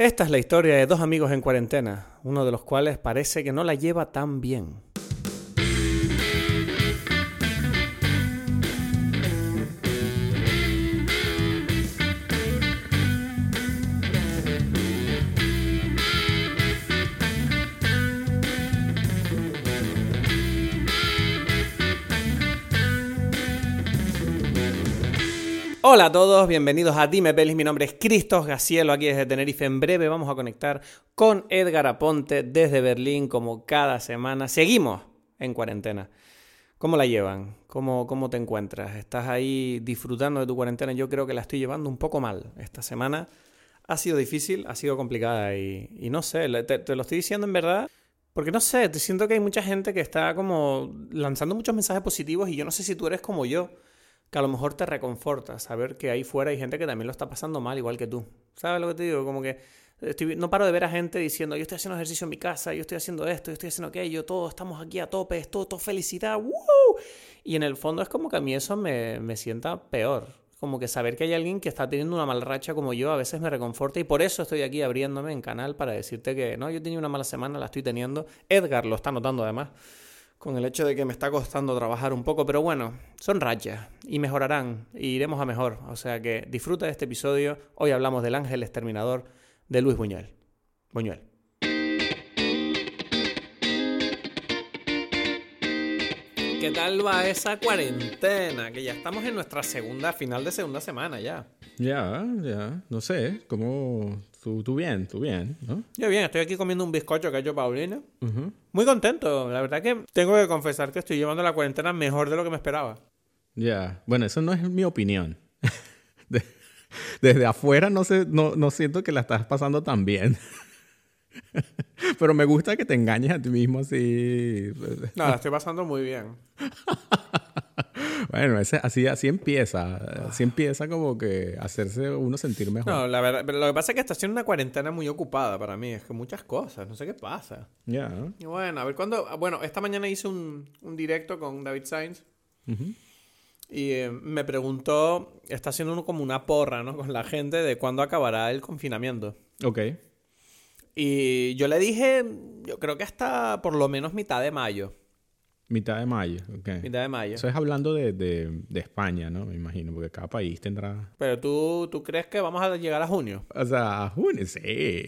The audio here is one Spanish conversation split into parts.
Esta es la historia de dos amigos en cuarentena, uno de los cuales parece que no la lleva tan bien. Hola a todos, bienvenidos a Dime Pelis. Mi nombre es Cristos Gacielo, aquí desde Tenerife. En breve vamos a conectar con Edgar Aponte desde Berlín, como cada semana. Seguimos en cuarentena. ¿Cómo la llevan? ¿Cómo, ¿Cómo te encuentras? ¿Estás ahí disfrutando de tu cuarentena? Yo creo que la estoy llevando un poco mal. Esta semana ha sido difícil, ha sido complicada y, no sé, te, te lo estoy diciendo en verdad. Porque no sé, te siento que hay mucha gente que está como lanzando muchos mensajes positivos y yo no sé si tú eres como yo que a lo mejor te reconforta saber que ahí fuera hay gente que también lo está pasando mal, igual que tú. ¿Sabes lo que te digo? Como que no paro de ver a gente diciendo, yo estoy haciendo ejercicio en mi casa, yo estoy haciendo esto, yo estoy haciendo aquello, todos estamos aquí a tope, es todo, todo felicidad, ¡Woo! Y en el fondo es como que a mí eso me, me sienta peor. Como que saber que hay alguien que está teniendo una mala racha como yo a veces me reconforta y por eso estoy aquí abriéndome en canal para decirte que no, yo tenía una mala semana, la estoy teniendo. Edgar lo está notando además con el hecho de que me está costando trabajar un poco, pero bueno, son rachas y mejorarán y iremos a mejor. O sea que disfruta de este episodio. Hoy hablamos del ángel exterminador de Luis Buñuel. Buñuel. ¿Qué tal va esa cuarentena? Que ya estamos en nuestra segunda, final de segunda semana ya. Ya, ya, no sé, ¿cómo Tú, bien, tú bien, ¿no? Yo bien, estoy aquí comiendo un bizcocho que ha hecho Paulina. Muy contento. La verdad que tengo que confesar que estoy llevando la cuarentena mejor de lo que me esperaba. Ya, bueno, eso no es mi opinión. desde afuera no, sé, no, no siento que la estás pasando tan bien. Pero me gusta que te engañes a ti mismo así. No, la estoy pasando muy bien. Bueno, así, así empieza. Así empieza como que hacerse uno sentir mejor. No, la verdad, pero lo que pasa es que está siendo una cuarentena muy ocupada para mí. Es que muchas cosas, no sé qué pasa. Ya. Y bueno, a ver cuándo. Bueno, esta mañana hice un, directo con David Sainz. Y eh, me preguntó, está haciendo uno como una porra, ¿no? Con la gente de cuándo acabará el confinamiento. Ok. Y yo le dije, yo creo que hasta por lo menos mitad de mayo. Mitad de mayo, ok. Mitad de mayo. Eso es hablando de, de, España, ¿no? Me imagino, porque cada país tendrá... Pero tú, tú crees que vamos a llegar a junio. O sea, a junio, sí.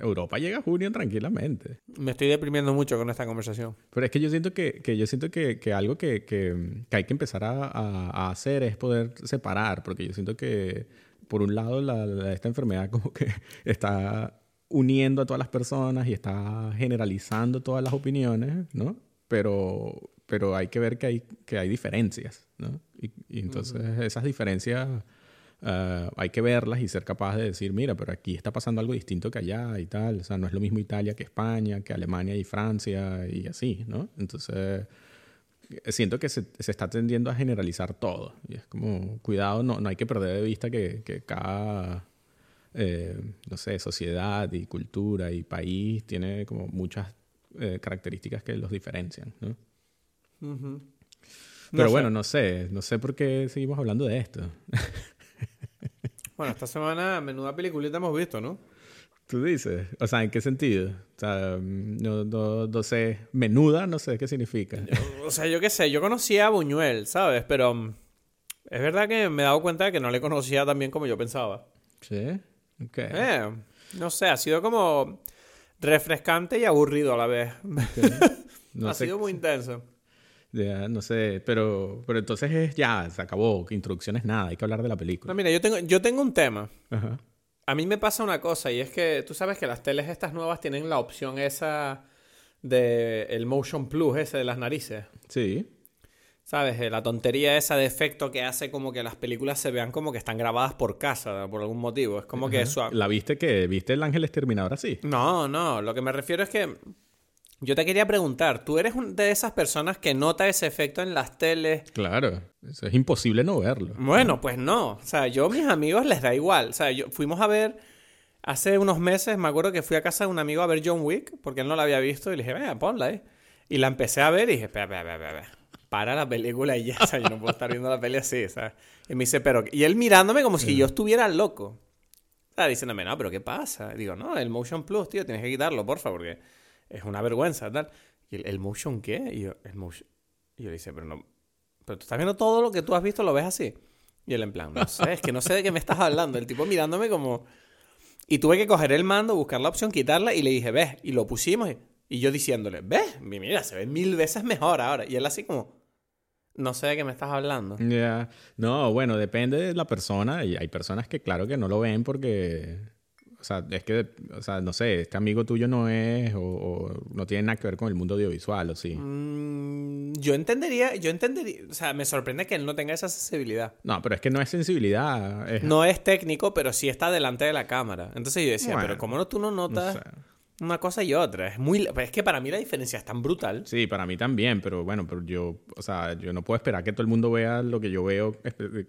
Europa llega a junio tranquilamente. Me estoy deprimiendo mucho con esta conversación. Pero es que yo siento que, que yo siento que, que algo que, que, hay que empezar a, a, hacer es poder separar, porque yo siento que, por un lado, la, esta enfermedad como que está uniendo a todas las personas y está generalizando todas las opiniones, ¿no? Pero, pero hay que ver que hay, que hay diferencias, ¿no? Y, entonces esas diferencias ah, hay que verlas y ser capaz de decir, mira, pero aquí está pasando algo distinto que allá y tal, o sea, no es lo mismo Italia que España, que Alemania y Francia y así, ¿no? Entonces siento que se, se, está tendiendo a generalizar todo. Y es como, cuidado, no, no hay que perder de vista que, que cada, eh, no sé, sociedad y cultura y país tiene como muchas eh, características que los diferencian, ¿no? Pero bueno, no sé, no sé por qué seguimos hablando de esto. bueno, esta semana menuda peliculita hemos visto, ¿no? Tú dices, o sea, ¿en qué sentido? O sea, no, no, sé, menuda, no sé qué significa. o sea, yo qué sé, yo conocía a Buñuel, ¿sabes? Pero mm, es verdad que me he dado cuenta de que no le conocía tan bien como yo pensaba. Sí, ok. Eh, no sé, ha sido como refrescante y aburrido a la vez. ha sido muy intenso. Ya, no sé, pero, pero entonces es ya, se acabó, introducciones nada, hay que hablar de la película. No, mira, yo tengo, yo tengo un tema. A mí me pasa una cosa y es que tú sabes que las teles estas nuevas tienen la opción esa de el Motion Plus ese de las narices. Sí. ¿Sabes? La tontería esa de efecto que hace como que las películas se vean como que están grabadas por casa, por algún motivo. Es como que eso... ¿La viste que viste el ángel exterminador así? No, no. Lo que me refiero es que... Yo te quería preguntar, ¿tú eres de esas personas que nota ese efecto en las teles? Claro, es imposible no verlo. Bueno, pues no. O sea, yo a mis amigos les da igual. O sea, yo, fuimos a ver... Hace unos meses me acuerdo que fui a casa de un amigo a ver John Wick, porque él no la había visto, y le dije, venga, ponla ahí. Y la empecé a ver y dije, espera, espera, espera, espera para la película y ya, o sea, yo no puedo estar viendo la peli así, ¿sabes? Y me dice, pero... Y él mirándome como si yo estuviera loco. Estaba diciéndome, no, pero ¿qué pasa? Digo, no, el Motion Plus, tío, tienes que quitarlo, porfa, porque es una vergüenza, tal. Y el, ¿el Motion qué? Y yo, el Motion... Y yo le dice, pero no... Pero tú estás viendo todo lo que tú has visto, lo ves así. Y él en plan, no sé, es que no sé de qué me estás hablando. El tipo mirándome como... Y tuve que coger el mando, buscar la opción, quitarla y le dije, ves, y lo pusimos. Y, y yo diciéndole, ves, mira, se ve mil veces mejor ahora. Y él así como, no sé de qué me estás hablando. Ya. No, bueno, depende de la persona. Y hay personas que, claro, que no lo ven porque. O sea, es que, o sea, no sé, este amigo tuyo no es o, o no tiene nada que ver con el mundo audiovisual, ¿o sí? Mm, yo entendería, yo entendería, o sea, me sorprende que él no tenga esa sensibilidad. No, pero es que no es sensibilidad. Es, No es técnico, pero sí está delante de la cámara. Entonces yo decía, Bueno, pero ¿cómo no tú no no notas sé. Una cosa y otra? Es muy, es que para mí la diferencia es tan brutal. Sí, para mí también, pero bueno, pero yo, o sea, yo no puedo esperar que todo el mundo vea lo que yo veo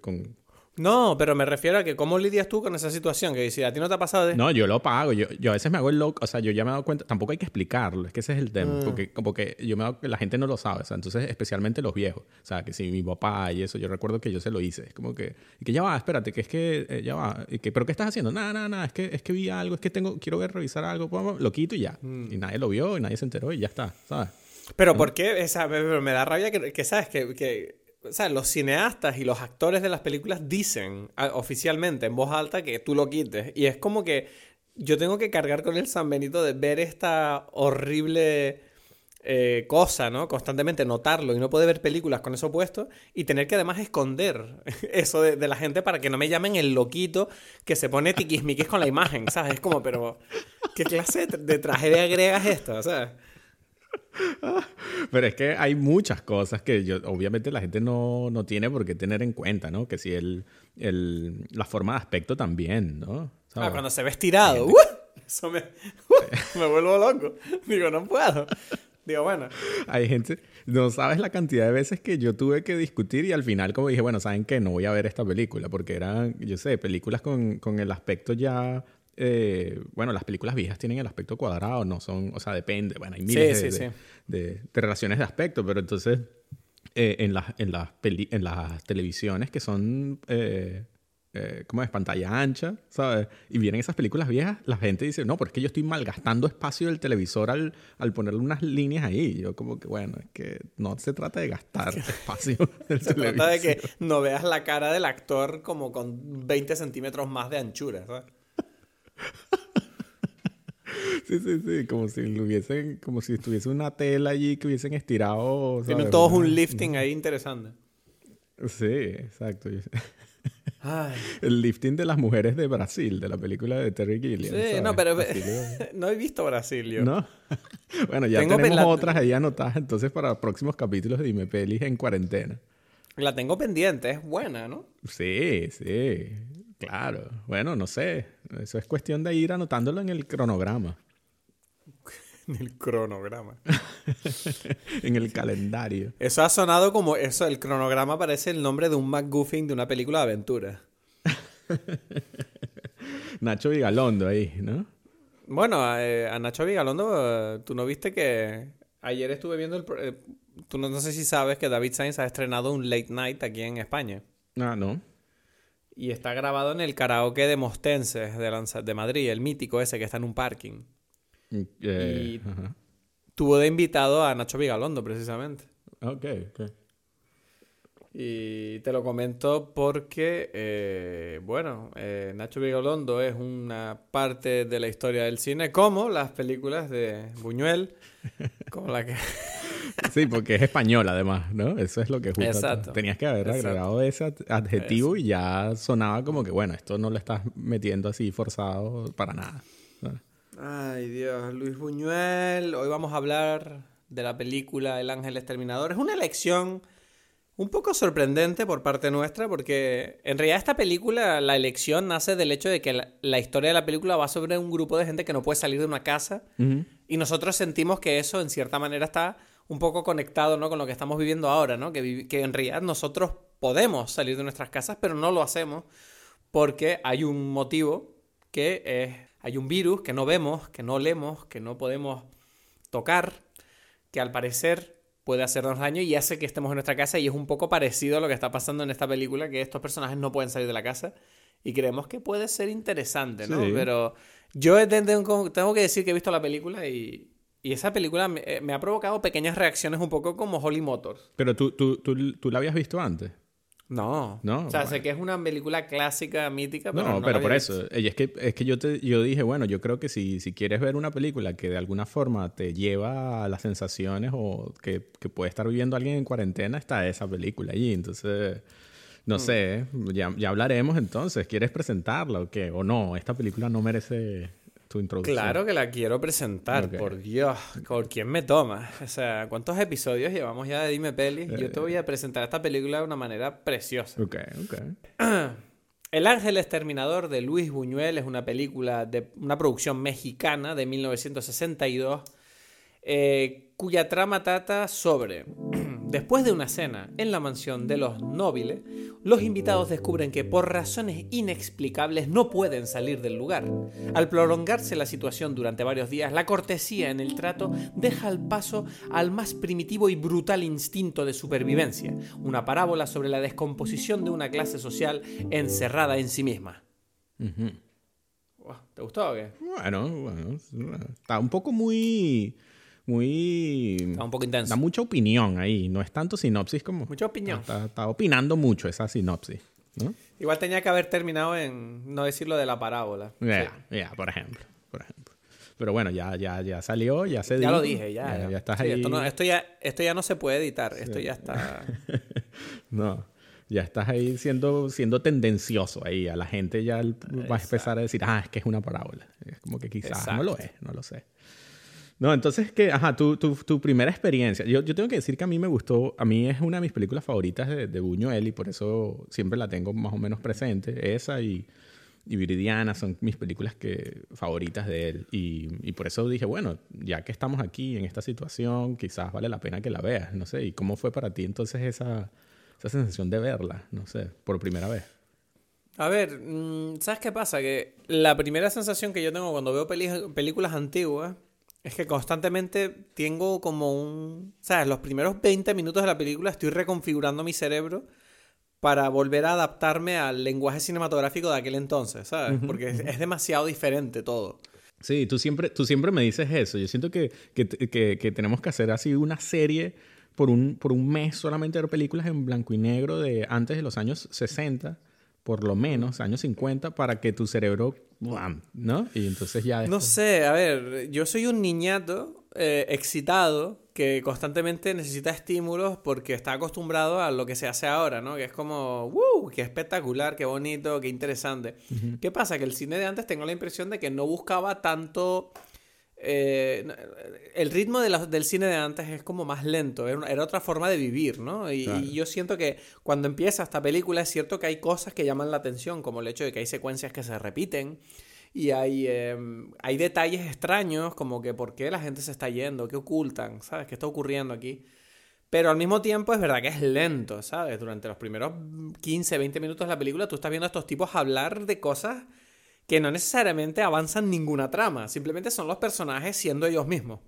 con... No, pero me refiero a que cómo lidias tú con esa situación, que si a ti no te ha pasado de... No, yo lo pago, yo, yo a veces me hago el loco, o sea, yo ya me he dado cuenta, tampoco hay que explicarlo, es que ese es el Mm. tema, porque como que yo me he dado, la gente no lo sabe, o sea, entonces especialmente los viejos, o sea, que si mi papá y eso, yo recuerdo que yo se lo hice, es como que, y que ya va, espérate, que es que, eh, ya va, y que, pero ¿qué estás haciendo? Nada, nada, nada, es que, es que vi algo, es que tengo, quiero ver, revisar algo, lo quito y ya, Mm. y nadie lo vio, y nadie se enteró y ya está, ¿sabes? Pero ¿por qué? Esa, me da rabia que, que, ¿sabes? Que, que o sea, los cineastas y los actores de las películas dicen oficialmente en voz alta que tú lo quites. Y es como que yo tengo que cargar con el San Benito de ver esta horrible eh, cosa, ¿no? Constantemente notarlo y no poder ver películas con eso puesto y tener que además esconder eso de, la gente para que no me llamen el loquito que se pone tiquismiquis con la imagen, ¿sabes? Es como, pero ¿qué clase de, de tragedia griega es esta? Pero es que hay muchas cosas que yo, obviamente la gente no, no tiene por qué tener en cuenta, ¿no? Que si el, el, la forma de aspecto también, ¿no? Ah, cuando se ve estirado. ¡uh! Eso me, ¡uh! me vuelvo loco. Digo, no puedo. Digo, bueno. Hay gente, no sabes la cantidad de veces que yo tuve que discutir y al final como dije, bueno, ¿saben qué? No voy a ver esta película porque eran, yo sé, películas con, con el aspecto ya... eh, bueno, las películas viejas tienen el aspecto cuadrado, no son, o sea, depende, bueno, hay miles Sí, de, sí, de- sí. de- de relaciones de aspecto, pero entonces eh, en, las, en, las peli- en las televisiones que son, eh, eh, ¿cómo es? Pantalla ancha, ¿sabes? Y vienen esas películas viejas, la gente dice, no, pero es que yo estoy malgastando espacio del televisor al, al ponerle unas líneas ahí. Yo como que, bueno, es que no se trata de gastar espacio del Se televisor. trata de que no veas la cara del actor como con 20 centímetros más de anchura. ¿sabes? Sí, sí, sí, como si lo hubiesen, como si estuviese una tela allí que hubiesen estirado. Tienen todos un lifting ahí interesante. Sí, exacto. Ay. El lifting de las mujeres de Brasil, de la película de Terry Gilliam. Sí, ¿sabes? no, pero no he visto Brasil yo. ¿No? bueno, ya Tengo tenemos otras ahí anotadas entonces para próximos capítulos de Dime Pelis en cuarentena. La tengo pendiente, es buena, ¿no? Sí, sí, claro. Bueno, no sé. Eso es cuestión de ir anotándolo en el cronograma, En el cronograma. en el calendario. Eso ha sonado como eso, el cronograma parece el nombre de un McGuffin de una película de aventura. Nacho Vigalondo ahí, ¿no? Bueno, eh, a Nacho Vigalondo, eh, tú no viste que ayer estuve viendo el... eh, tú no, no sé si sabes que David Sainz ha estrenado un late night aquí en España. Ah, no. Y está grabado en el karaoke de Mostenses de, Lanza- de Madrid, el mítico ese que está en un parking. Eh, Y- ajá. Tuvo de invitado a Nacho Vigalondo, precisamente. Ok, ok. Y te lo comento porque, eh, bueno, eh, Nacho Vigalondo es una parte de la historia del cine, como las películas de Buñuel, como la que... Sí, porque es español además, ¿no? Eso es lo que justo Exacto. tenías que haber Exacto. agregado ese ad- adjetivo y ya sonaba como que, bueno, esto no lo estás metiendo así forzado para nada. Ay, Dios, Luis Buñuel. Hoy vamos a hablar de la película El Ángel Exterminador. Es una elección un poco sorprendente por parte nuestra, porque en realidad esta película, la elección nace del hecho de que la, la historia de la película va sobre un grupo de gente que no puede salir de una casa. Y nosotros sentimos que eso, en cierta manera, está un poco conectado ¿no? con lo que estamos viviendo ahora, ¿no? Que, en realidad nosotros podemos salir de nuestras casas, pero no lo hacemos porque hay un motivo que es, hay un virus que no vemos, que no olemos, que no podemos tocar, que al parecer puede hacernos daño y hace que estemos en nuestra casa y es un poco parecido a lo que está pasando en esta película, que estos personajes no pueden salir de la casa y creemos que puede ser interesante, ¿no? Sí. Pero yo tengo que decir que he visto la película y, y esa película me, eh, me ha provocado pequeñas reacciones un poco como Holly Motors. Pero tú, tú, tú, tú la habías visto antes. No. No, O sea, bueno. sé que es una película clásica, mítica, pero No, no, pero por eso. Y es que, es que yo, te, yo dije, bueno, yo creo que si, si quieres ver una película que de alguna forma te lleva a las sensaciones o que, que puede estar viviendo alguien en cuarentena, está esa película allí. Entonces, Mm. no sé, ya, ya hablaremos entonces. ¿Quieres presentarla o qué? O no, esta película no merece tu introducción. Claro que la quiero presentar, por Dios. ¿Por quién me toma? O sea, ¿cuántos episodios llevamos ya de Dime Peli? Yo te voy a presentar esta película de una manera preciosa. Ok, ok. El Ángel Exterminador de Luis Buñuel es una película de una producción mexicana de 1962 eh, cuya trama trata sobre después de una cena en la mansión de los Nóbiles, los invitados descubren que por razones inexplicables no pueden salir del lugar. Al prolongarse la situación durante varios días, la cortesía en el trato deja el paso al más primitivo y brutal instinto de supervivencia, una parábola sobre la descomposición de una clase social encerrada en sí misma. ¿Te gustó o qué? Bueno, bueno. Está un poco muy... Muy... Está un poco intenso. Da mucha opinión ahí. No es tanto sinopsis como... Mucha opinión. Está, está opinando mucho esa sinopsis, ¿no? Igual tenía que haber terminado en no decir lo de la parábola. Ya, Sí. ya, por ejemplo. Por ejemplo. Pero bueno, ya, ya, ya salió, ya se Ya dijo. lo dije, ya. Ya, ya estás Sí, ahí. Esto, no- esto ya, esto ya no se puede editar. Esto ya está. No, ya estás ahí siendo, siendo tendencioso ahí. A la gente ya el- va a empezar a decir, ah, es que es una parábola. Es como que quizás no lo es, no lo sé. No, entonces que, ajá, tu, tu, primera experiencia. Yo, yo tengo que decir que a mí me gustó, a mí es una de mis películas favoritas de, Buñuel y por eso siempre la tengo más o menos presente. Esa y, Viridiana son mis películas que, favoritas de él. Y, y por eso dije, bueno, ya que estamos aquí en esta situación, quizás vale la pena que la veas. No sé, ¿y cómo fue para ti entonces esa, esa sensación de verla? No sé, por primera vez. A ver, mm, ¿sabes qué pasa? Que la primera sensación que yo tengo cuando veo películas antiguas es que constantemente tengo como un... ¿Sabes? Los primeros 20 minutos de la película estoy reconfigurando mi cerebro para volver a adaptarme al lenguaje cinematográfico de aquel entonces, ¿sabes? Porque es, es demasiado diferente todo. Sí, tú siempre, tú siempre me dices eso. Yo siento que, que, que- que tenemos que hacer así una serie por un, por un mes solamente ver películas en blanco y negro de antes de los años 60, por lo menos, años 50, para que tu cerebro, ¡buam! ¿no? Y entonces ya... No sé, a ver, yo soy un niñato eh, excitado que constantemente necesita estímulos porque está acostumbrado a lo que se hace ahora, ¿no? Que es como, ¡wow! ¡Qué espectacular, qué bonito, qué interesante! ¿Qué pasa? Que el cine de antes tengo la impresión de que no buscaba tanto... eh, el ritmo de la- del cine de antes es como más lento, era, una- era otra forma de vivir, ¿no? Y, Claro. y yo siento que cuando empieza esta película es cierto que hay cosas que llaman la atención, como el hecho de que hay secuencias que se repiten, y hay, eh, hay detalles extraños, como que por qué la gente se está yendo, qué ocultan, ¿sabes? ¿Qué está ocurriendo aquí? Pero al mismo tiempo es verdad que es lento, ¿sabes? Durante los primeros 15, 20 minutos de la película tú estás viendo a estos tipos hablar de cosas que no necesariamente avanzan ninguna trama, simplemente son los personajes siendo ellos mismos.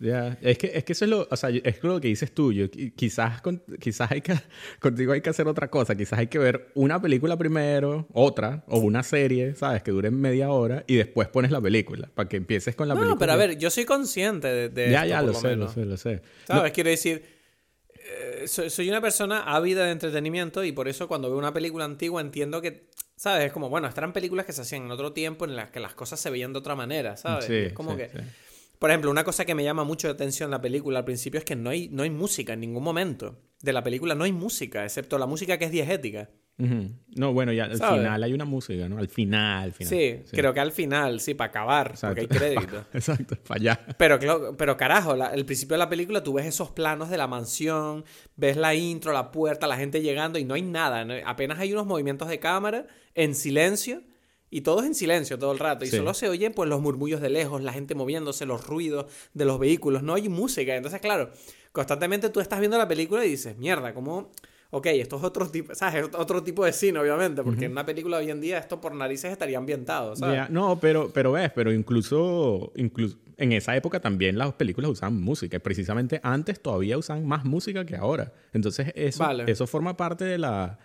Ya, Es, que, es que eso es lo, o sea, es lo que dices tú. Yo, quizás, con- quizás hay que, contigo hay que hacer otra cosa. Quizás hay que ver una película primero, otra, o una serie, ¿sabes? Que dure media hora y después pones la película para que empieces con la película. No, pero a ver, yo soy consciente de, de Ya, esto, ya, por lo sé, lo sé, lo sé. ¿Sabes? Quiero decir, eh, soy, soy una persona ávida de entretenimiento y por eso cuando veo una película antigua entiendo que, ¿sabes? Es como, bueno, estas eran películas que se hacían en otro tiempo en las que las cosas se veían de otra manera, ¿sabes? Sí, es como sí, que... sí. Por ejemplo, una cosa que me llama mucho la atención en la película al principio es que no hay, no hay música en ningún momento. De la película no hay música, excepto la música que es diegética. No, bueno, ya al final hay una música, ¿no? Al final, al final. Sí, creo que al final, sí, para acabar, porque hay crédito. Exacto, para allá. Pero, pero carajo, la- el principio de la película tú ves esos planos de la mansión, ves la intro, la puerta, la gente llegando y no hay nada. ¿no? Apenas hay unos movimientos de cámara en silencio y todo es en silencio todo el rato. Y Sí. solo se oyen pues los murmullos de lejos, la gente moviéndose, los ruidos de los vehículos. No hay música. Entonces, claro, constantemente tú estás viendo la película y dices, mierda, ¿cómo...? Ok, esto es otro tipo, ¿sabes? Es Otro tipo de cine, obviamente, porque en una película hoy en día esto por narices estaría ambientado, ¿sabes? No, pero, pero ves, pero incluso, incluso en esa época también las películas usaban música. y Precisamente antes todavía usaban más música que ahora. Entonces eso, Vale. eso forma parte de la,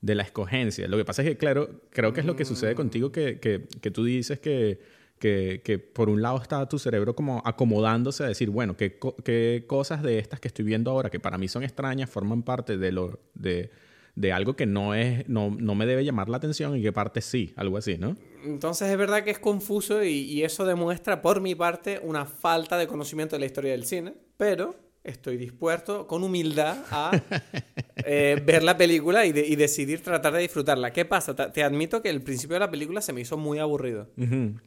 de la escogencia. Lo que pasa es que, claro, creo que es lo que sucede contigo, que, que, que tú dices que, que, que, por un lado está tu cerebro como acomodándose a decir, bueno, ¿qué, qué cosas de estas que estoy viendo ahora, que para mí son extrañas, forman parte de, lo, de, de algo que no, es, no, no, me debe llamar la atención y qué parte sí, algo así, ¿no? Entonces es verdad que es confuso y, y eso demuestra, por mi parte, una falta de conocimiento de la historia del cine, pero estoy dispuesto con humildad a eh, ver la película y, de, y, decidir tratar de disfrutarla. ¿Qué pasa? Te, admito que el principio de la película se me hizo muy aburrido. Uh -huh.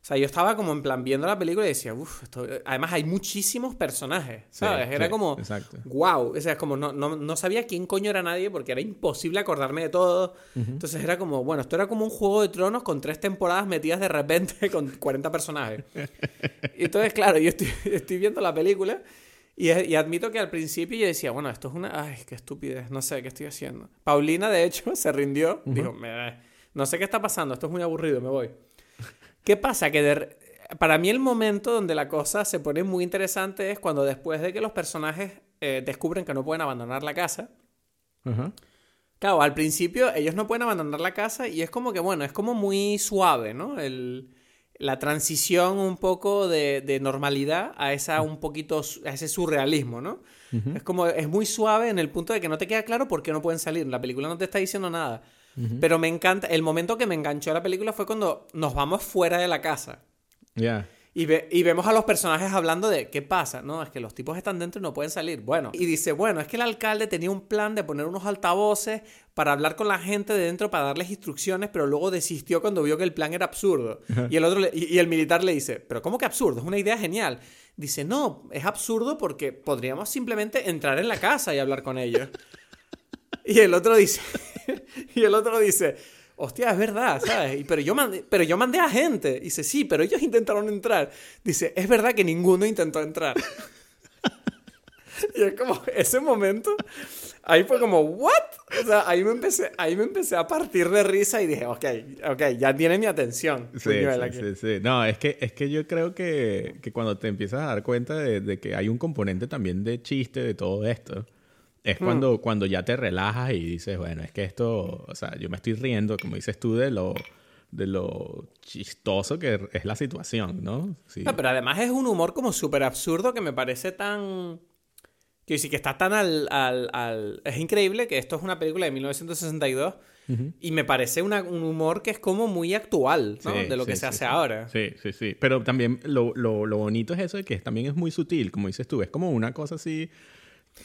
O sea, yo estaba como en plan viendo la película y decía, uff, además hay muchísimos personajes, ¿sabes? Sí, era sí, como, exacto. wow, o sea, es como no, no, no, sabía quién coño era nadie porque era imposible acordarme de todo. Uh -huh. Entonces era como, bueno, esto era como un juego de tronos con tres temporadas metidas de repente con 40 personajes. y entonces, claro, yo estoy, estoy viendo la película y, y, admito que al principio yo decía, bueno, esto es una... Ay, qué estupidez, no sé qué estoy haciendo. Paulina, de hecho, se rindió. Uh -huh. Dijo, no sé qué está pasando, esto es muy aburrido, me voy. ¿Qué pasa? Que de, para mí el momento donde la cosa se pone muy interesante es cuando después de que los personajes eh, descubren que no pueden abandonar la casa. Uh -huh. Claro, al principio ellos no pueden abandonar la casa y es como que, bueno, es como muy suave, ¿no? El, la transición un poco de, de, normalidad a esa un poquito a ese surrealismo, ¿no? Uh -huh. Es como es muy suave en el punto de que no te queda claro por qué no pueden salir. La película no te está diciendo nada. Uh -huh. Pero me encanta, el momento que me enganchó la película fue cuando nos vamos fuera de la casa. Ya. Yeah. Y, ve, y, vemos a los personajes hablando de qué pasa, ¿no? Es que los tipos están dentro y no pueden salir. Bueno, y dice, bueno, es que el alcalde tenía un plan de poner unos altavoces para hablar con la gente de dentro, para darles instrucciones, pero luego desistió cuando vio que el plan era absurdo. Y el otro le, y, y, el militar le dice, pero ¿cómo que absurdo? Es una idea genial. Dice, no, es absurdo porque podríamos simplemente entrar en la casa y hablar con ellos. y el otro dice, y el otro dice, hostia, es verdad, ¿sabes? Pero yo, mandé, pero yo mandé a gente. Dice, sí, pero ellos intentaron entrar. Dice, es verdad que ninguno intentó entrar. y es como, ese momento, ahí fue como, ¿what? O sea, ahí me empecé, ahí me empecé a partir de risa y dije, ok, ok, ya tiene mi atención. Sí, sí, sí, sí, No, es que, es que yo creo que, que cuando te empiezas a dar cuenta de, de que hay un componente también de chiste de todo esto es cuando, mm. cuando ya te relajas y dices, bueno, es que esto, o sea, yo me estoy riendo, como dices tú, de lo, de lo chistoso que es la situación, ¿no? Sí. no pero además es un humor como súper absurdo que me parece tan... Quiero decir, que está tan al, al, al, Es increíble que esto es una película de 1962 uh -huh. y me parece una, un humor que es como muy actual, ¿no? Sí, de lo que sí, se hace sí. ahora. Sí, sí, sí. Pero también lo, lo, lo bonito es eso de que también es muy sutil, como dices tú. Es como una cosa así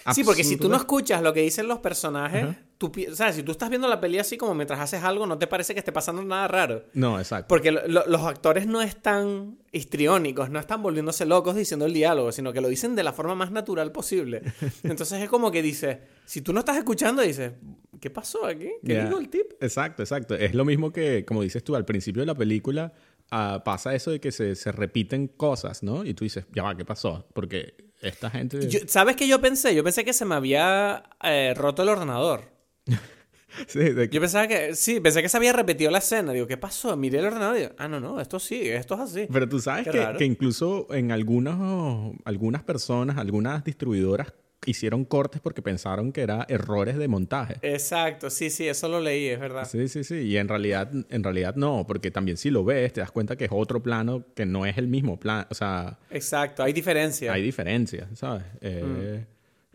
Absurdo. Sí, porque si tú no escuchas lo que dicen los personajes, uh -huh. tú, o sea, si tú estás viendo la peli así como mientras haces algo, no te parece que esté pasando nada raro. No, exacto. Porque lo, lo, los actores no están histriónicos, no están volviéndose locos diciendo el diálogo, sino que lo dicen de la forma más natural posible. Entonces es como que dice, si tú no estás escuchando, dices, ¿qué pasó aquí? ¿Qué yeah. dijo el tip? Exacto, exacto. Es lo mismo que, como dices tú, al principio de la película uh, pasa eso de que se, se repiten cosas, ¿no? Y tú dices, ya va, ¿qué pasó? Porque esta gente... Yo, ¿Sabes qué yo pensé? Yo pensé que se me había eh, roto el ordenador. sí, de... Yo pensaba que... Sí, pensé que se había repetido la escena. Digo, ¿qué pasó? Miré el ordenador y digo, ah, no, no, esto sí, esto es así. Pero tú sabes que, que, incluso en algunos, algunas personas, algunas distribuidoras hicieron cortes porque pensaron que era errores de montaje. Exacto, sí, sí, eso lo leí, es verdad. Sí, sí, sí, y en realidad, en realidad no, porque también si lo ves te das cuenta que es otro plano que no es el mismo plano, o sea... Exacto, hay diferencias. Hay diferencias, ¿sabes? Eh, mm.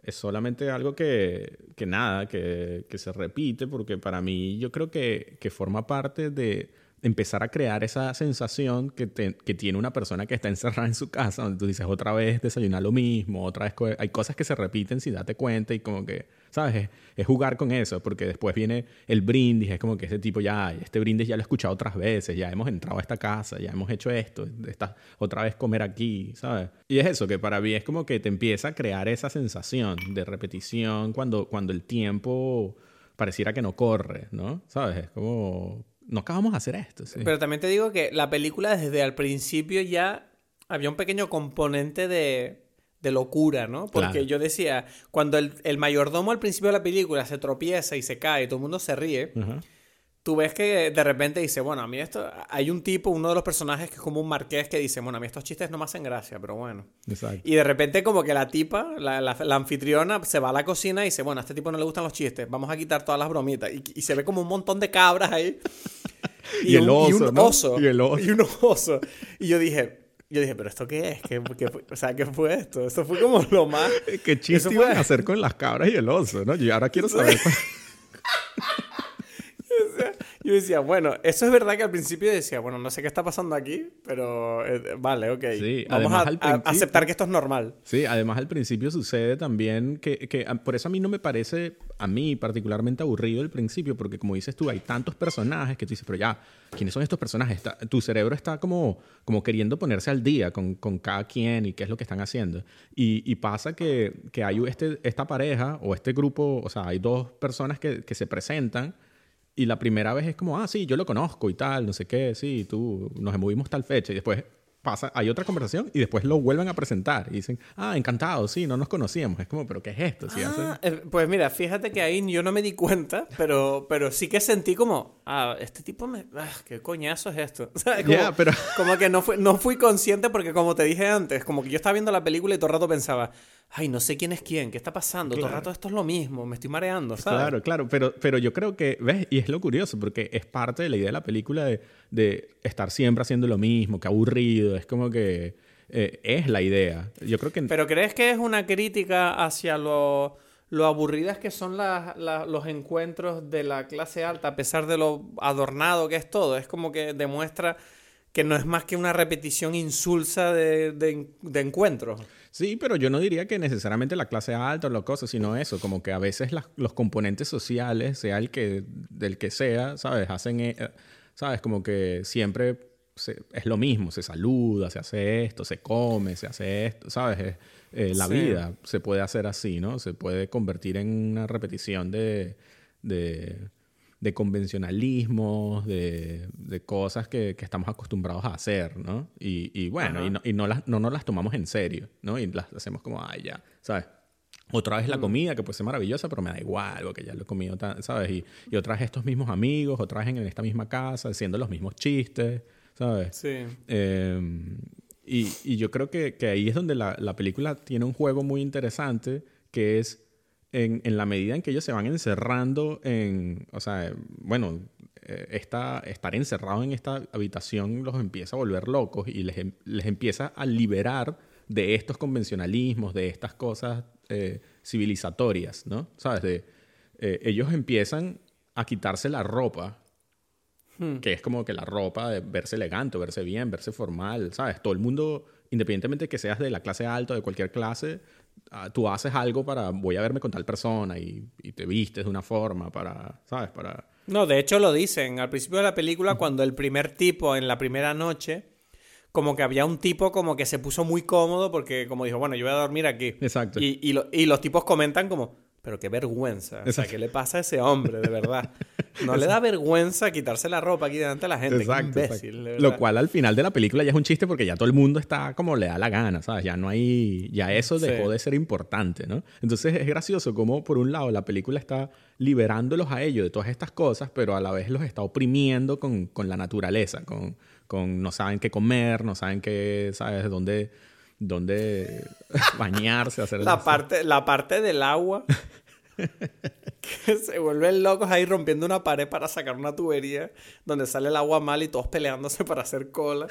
Es solamente algo que, que nada, que, que, se repite, porque para mí yo creo que, que forma parte de empezar a crear esa sensación que, te, que, tiene una persona que está encerrada en su casa, donde tú dices otra vez desayunar lo mismo, otra vez co hay cosas que se repiten sin darte cuenta y como que, ¿sabes? Es, es, jugar con eso, porque después viene el brindis, es como que ese tipo ya, este brindis ya lo he escuchado otras veces, ya hemos entrado a esta casa, ya hemos hecho esto, esta, otra vez comer aquí, ¿sabes? Y es eso, que para mí es como que te empieza a crear esa sensación de repetición cuando, cuando el tiempo pareciera que no corre, ¿no? ¿Sabes? Es como no acabamos de hacer esto. Sí. Pero también te digo que la película desde el principio ya había un pequeño componente de, de locura, ¿no? Porque claro. yo decía, cuando el, el, mayordomo al principio de la película se tropieza y se cae y todo el mundo se ríe, uh -huh. Tú ves que de repente dice, bueno, a mí esto, hay un tipo, uno de los personajes que es como un marqués que dice, bueno, a mí estos chistes no me hacen gracia, pero bueno. Exacto. Y de repente como que la tipa, la, la- la anfitriona, se va a la cocina y dice, bueno, a este tipo no le gustan los chistes, vamos a quitar todas las bromitas. Y, y se ve como un montón de cabras ahí. Y el un, y oso, un ¿no? oso. Y el oso. Y un oso. Y yo dije, yo dije, pero ¿esto qué es? ¿Qué, qué fue? O sea, ¿qué fue esto? Esto fue como lo más... ¿Qué Eso chiste fue- iban a hacer con las cabras y el oso, no? Yo ahora quiero saber. Yo decía, bueno, eso es verdad que al principio decía, bueno, no sé qué está pasando aquí, pero eh, vale, ok. Sí, Vamos a, aceptar que esto es normal. Sí, además al principio sucede también que, que a- por eso a mí no me parece, a mí particularmente aburrido el principio, porque como dices tú, hay tantos personajes que tú dices, pero ya, ¿quiénes son estos personajes? Está- tu cerebro está como, como queriendo ponerse al día con, con cada quien y qué es lo que están haciendo. Y, y pasa que, que hay este, esta pareja o este grupo, o sea, hay dos personas que, que se presentan y la primera vez es como, ah, sí, yo lo conozco y tal, no sé qué, sí, tú, nos movimos tal fecha. Y después pasa, hay otra conversación y después lo vuelven a presentar. Y dicen, ah, encantado, sí, no nos conocíamos. Es como, pero ¿qué es esto? Hacen- Ah, eh, pues mira, fíjate que ahí yo no me di cuenta, pero, pero sí que sentí como, ah, este tipo me... Ah, ¿Qué coñazo es esto? O sea, como, pero- como que no fui, no fui consciente porque como te dije antes, como que yo estaba viendo la película y todo el rato pensaba, ay, no sé quién es quién, ¿qué está pasando? Todo el rato esto es lo mismo, me estoy mareando, ¿sabes? Claro, claro, pero, pero yo creo que, ¿ves? Y es lo curioso, porque es parte de la idea de la película de, de estar siempre haciendo lo mismo, que aburrido, es como que eh, es la idea. Yo creo que... Pero ¿crees que es una crítica hacia lo, lo aburridas que son las- los encuentros de la clase alta, a pesar de lo adornado que es todo? Es como que demuestra que no es más que una repetición insulsa de, de- de encuentros. Sí, pero yo no diría que necesariamente la clase alta o la cosa, sino eso, como que a veces las- los componentes sociales, sea el que, del que sea, ¿sabes? Hacen, eh, ¿sabes? Como que siempre se- es lo mismo, se saluda, se hace esto, se come, se hace esto, ¿sabes? Eh, eh, la Sí. vida se puede hacer así, ¿no? Se puede convertir en una repetición de, de, de convencionalismos, de, de cosas que, que estamos acostumbrados a hacer, ¿no? Y, y bueno, Ajá. y, no, y no, las, no nos las tomamos en serio, ¿no? Y las hacemos como, ay, ya, ¿sabes? Otra vez la comida, que puede ser maravillosa, pero me da igual, porque ya lo he comido, tan- ¿sabes? Y, y otra vez estos mismos amigos, otra vez en esta misma casa, haciendo los mismos chistes, ¿sabes? Sí. Eh, y, y yo creo que, que ahí es donde la, la película tiene un juego muy interesante, que es en, en la medida en que ellos se van encerrando en, o sea, bueno, eh, esta- estar encerrado en esta habitación los empieza a volver locos y les, em- les empieza a liberar de estos convencionalismos, de estas cosas eh, civilizatorias, ¿no? ¿Sabes? De, eh, ellos empiezan a quitarse la ropa Hmm. que es como que la ropa de verse elegante, verse bien, verse formal, ¿sabes? Todo el mundo, independientemente de que seas de la clase alta o de cualquier clase, tú haces algo para, voy a verme con tal persona y, y te vistes de una forma para, ¿sabes? Para... No, de hecho lo dicen. Al principio de la película, cuando el primer tipo en la primera noche, como que había un tipo como que se puso muy cómodo porque como dijo, bueno, yo voy a dormir aquí. Exacto. Y, y, lo- y los tipos comentan como, pero qué vergüenza. O sea, Exacto. ¿qué le pasa a ese hombre, de verdad? No le da vergüenza quitarse la ropa aquí delante de la gente. Qué Exacto, imbécil, exacto. de. Lo cual al final de la película ya es un chiste porque ya todo el mundo está como le da la gana, ¿sabes? Ya no hay, ya eso dejó Sí. de ser importante, ¿no? Entonces es gracioso como por un lado la película está liberándolos a ellos de todas estas cosas, pero a la vez los está oprimiendo con, con la naturaleza, con, con no saben qué comer, no saben qué, ¿sabes? Dónde, dónde bañarse, hacer La parte, la parte del agua. que se vuelven locos ahí rompiendo una pared para sacar una tubería donde sale el agua mal y todos peleándose para hacer cola.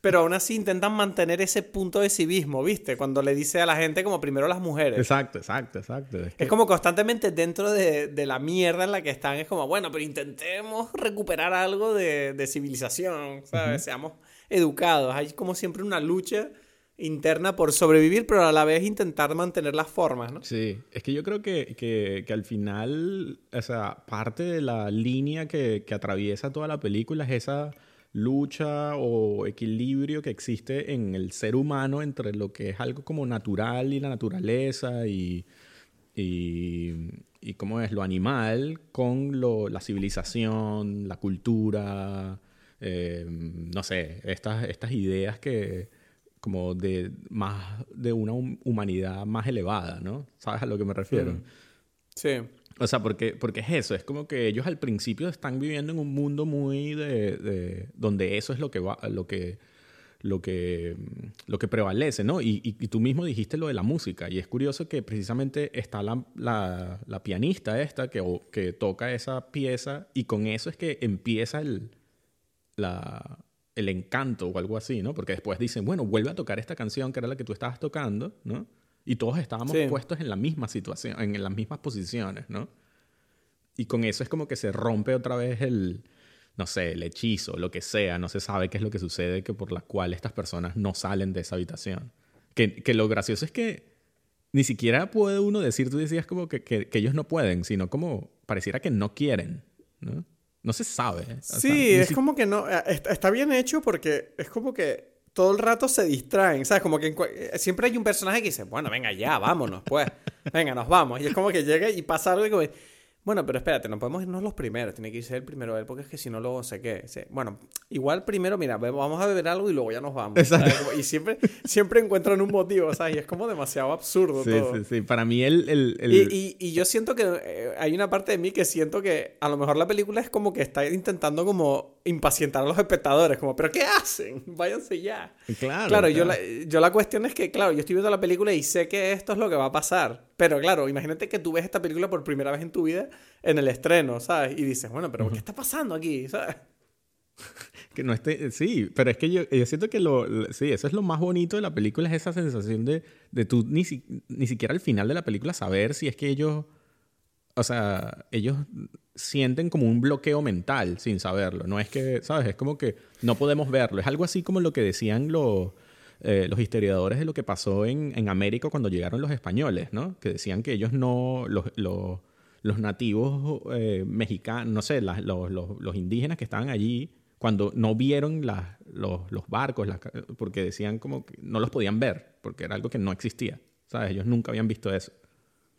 Pero aún así intentan mantener ese punto de civismo, ¿viste? Cuando le dice a la gente como primero las mujeres. Exacto, exacto, exacto. Es que- Es como constantemente dentro de, de la mierda en la que están, es como, bueno, pero intentemos recuperar algo de, de civilización, ¿sabes? Seamos educados. Hay como siempre una lucha interna por sobrevivir, pero a la vez intentar mantener las formas, ¿no? Sí, es que yo creo que, que, que al final, o sea, parte de la línea que, que atraviesa toda la película es esa lucha o equilibrio que existe en el ser humano entre lo que es algo como natural y la naturaleza y, y, y cómo es lo animal con lo, la civilización, la cultura, eh, no sé, estas, estas ideas que como de más de una hum- humanidad más elevada, ¿no? ¿Sabes a lo que me refiero? Sí. O sea, porque, porque es eso, es como que ellos al principio están viviendo en un mundo muy de, de donde eso es lo que va, lo que, lo que, lo que prevalece, ¿no? Y, y, tú mismo dijiste lo de la música, y es curioso que precisamente está la, la, la pianista esta que, que toca esa pieza, y con eso es que empieza el, la, el encanto o algo así, ¿no? Porque después dicen, bueno, vuelve a tocar esta canción que era la que tú estabas tocando, ¿no? Y todos estábamos puestos en la misma situación, en las mismas posiciones, ¿no? Y con eso es como que se rompe otra vez el, no sé, el hechizo, lo que sea, no se sabe qué es lo que sucede, que por la cual estas personas no salen de esa habitación. Que, que lo gracioso es que ni siquiera puede uno decir, tú decías como que, que, ellos no pueden, sino como pareciera que no quieren, ¿no? No se sabe. Sí, es como que no, eh, está bien hecho porque es como que todo el rato se distraen, ¿sabes? Como que eh, siempre hay un personaje que dice, bueno, venga ya, vámonos, pues, venga, nos vamos. Y es como que llega y pasa algo y como, bueno, pero espérate, no podemos irnos los primeros, tiene que irse el primero él, porque es que si no, luego sé qué. Bueno, igual primero, mira, vamos a beber algo y luego ya nos vamos. Y siempre, siempre encuentran un motivo, ¿sabes? Y es como demasiado absurdo sí, todo. Sí, sí, Para mí el... el, el... Y, y, yo siento que eh, hay una parte de mí que siento que a lo mejor la película es como que está intentando como impacientar a los espectadores, como, ¿pero qué hacen? Váyanse ya. Claro. Claro, Yo, la, yo la cuestión es que, claro, yo estoy viendo la película y sé que esto es lo que va a pasar. Pero claro, imagínate que tú ves esta película por primera vez en tu vida en el estreno, ¿sabes? Y dices, bueno, pero ¿qué está pasando aquí? ¿sabes? que no esté, sí, pero es que yo, yo, siento que lo, sí, eso es lo más bonito de la película, es esa sensación de, de tú ni, ni siquiera al final de la película saber si es que ellos, o sea, ellos sienten como un bloqueo mental sin saberlo, no es que, ¿sabes? Es como que no podemos verlo, es algo así como lo que decían los eh, los historiadores de lo que pasó en, en, América cuando llegaron los españoles, ¿no? Que decían que ellos no, los, los, los nativos eh, mexicanos, no sé, los, los, los, indígenas que estaban allí, cuando no vieron las, los, los, barcos, porque decían como que no los podían ver, porque era algo que no existía, ¿sabes? Ellos nunca habían visto eso.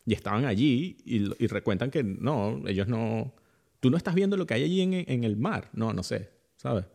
Y estaban allí y, y recuentan que no, ellos no... Tú no estás viendo lo que hay allí en, en el mar, no, no sé, ¿sabes?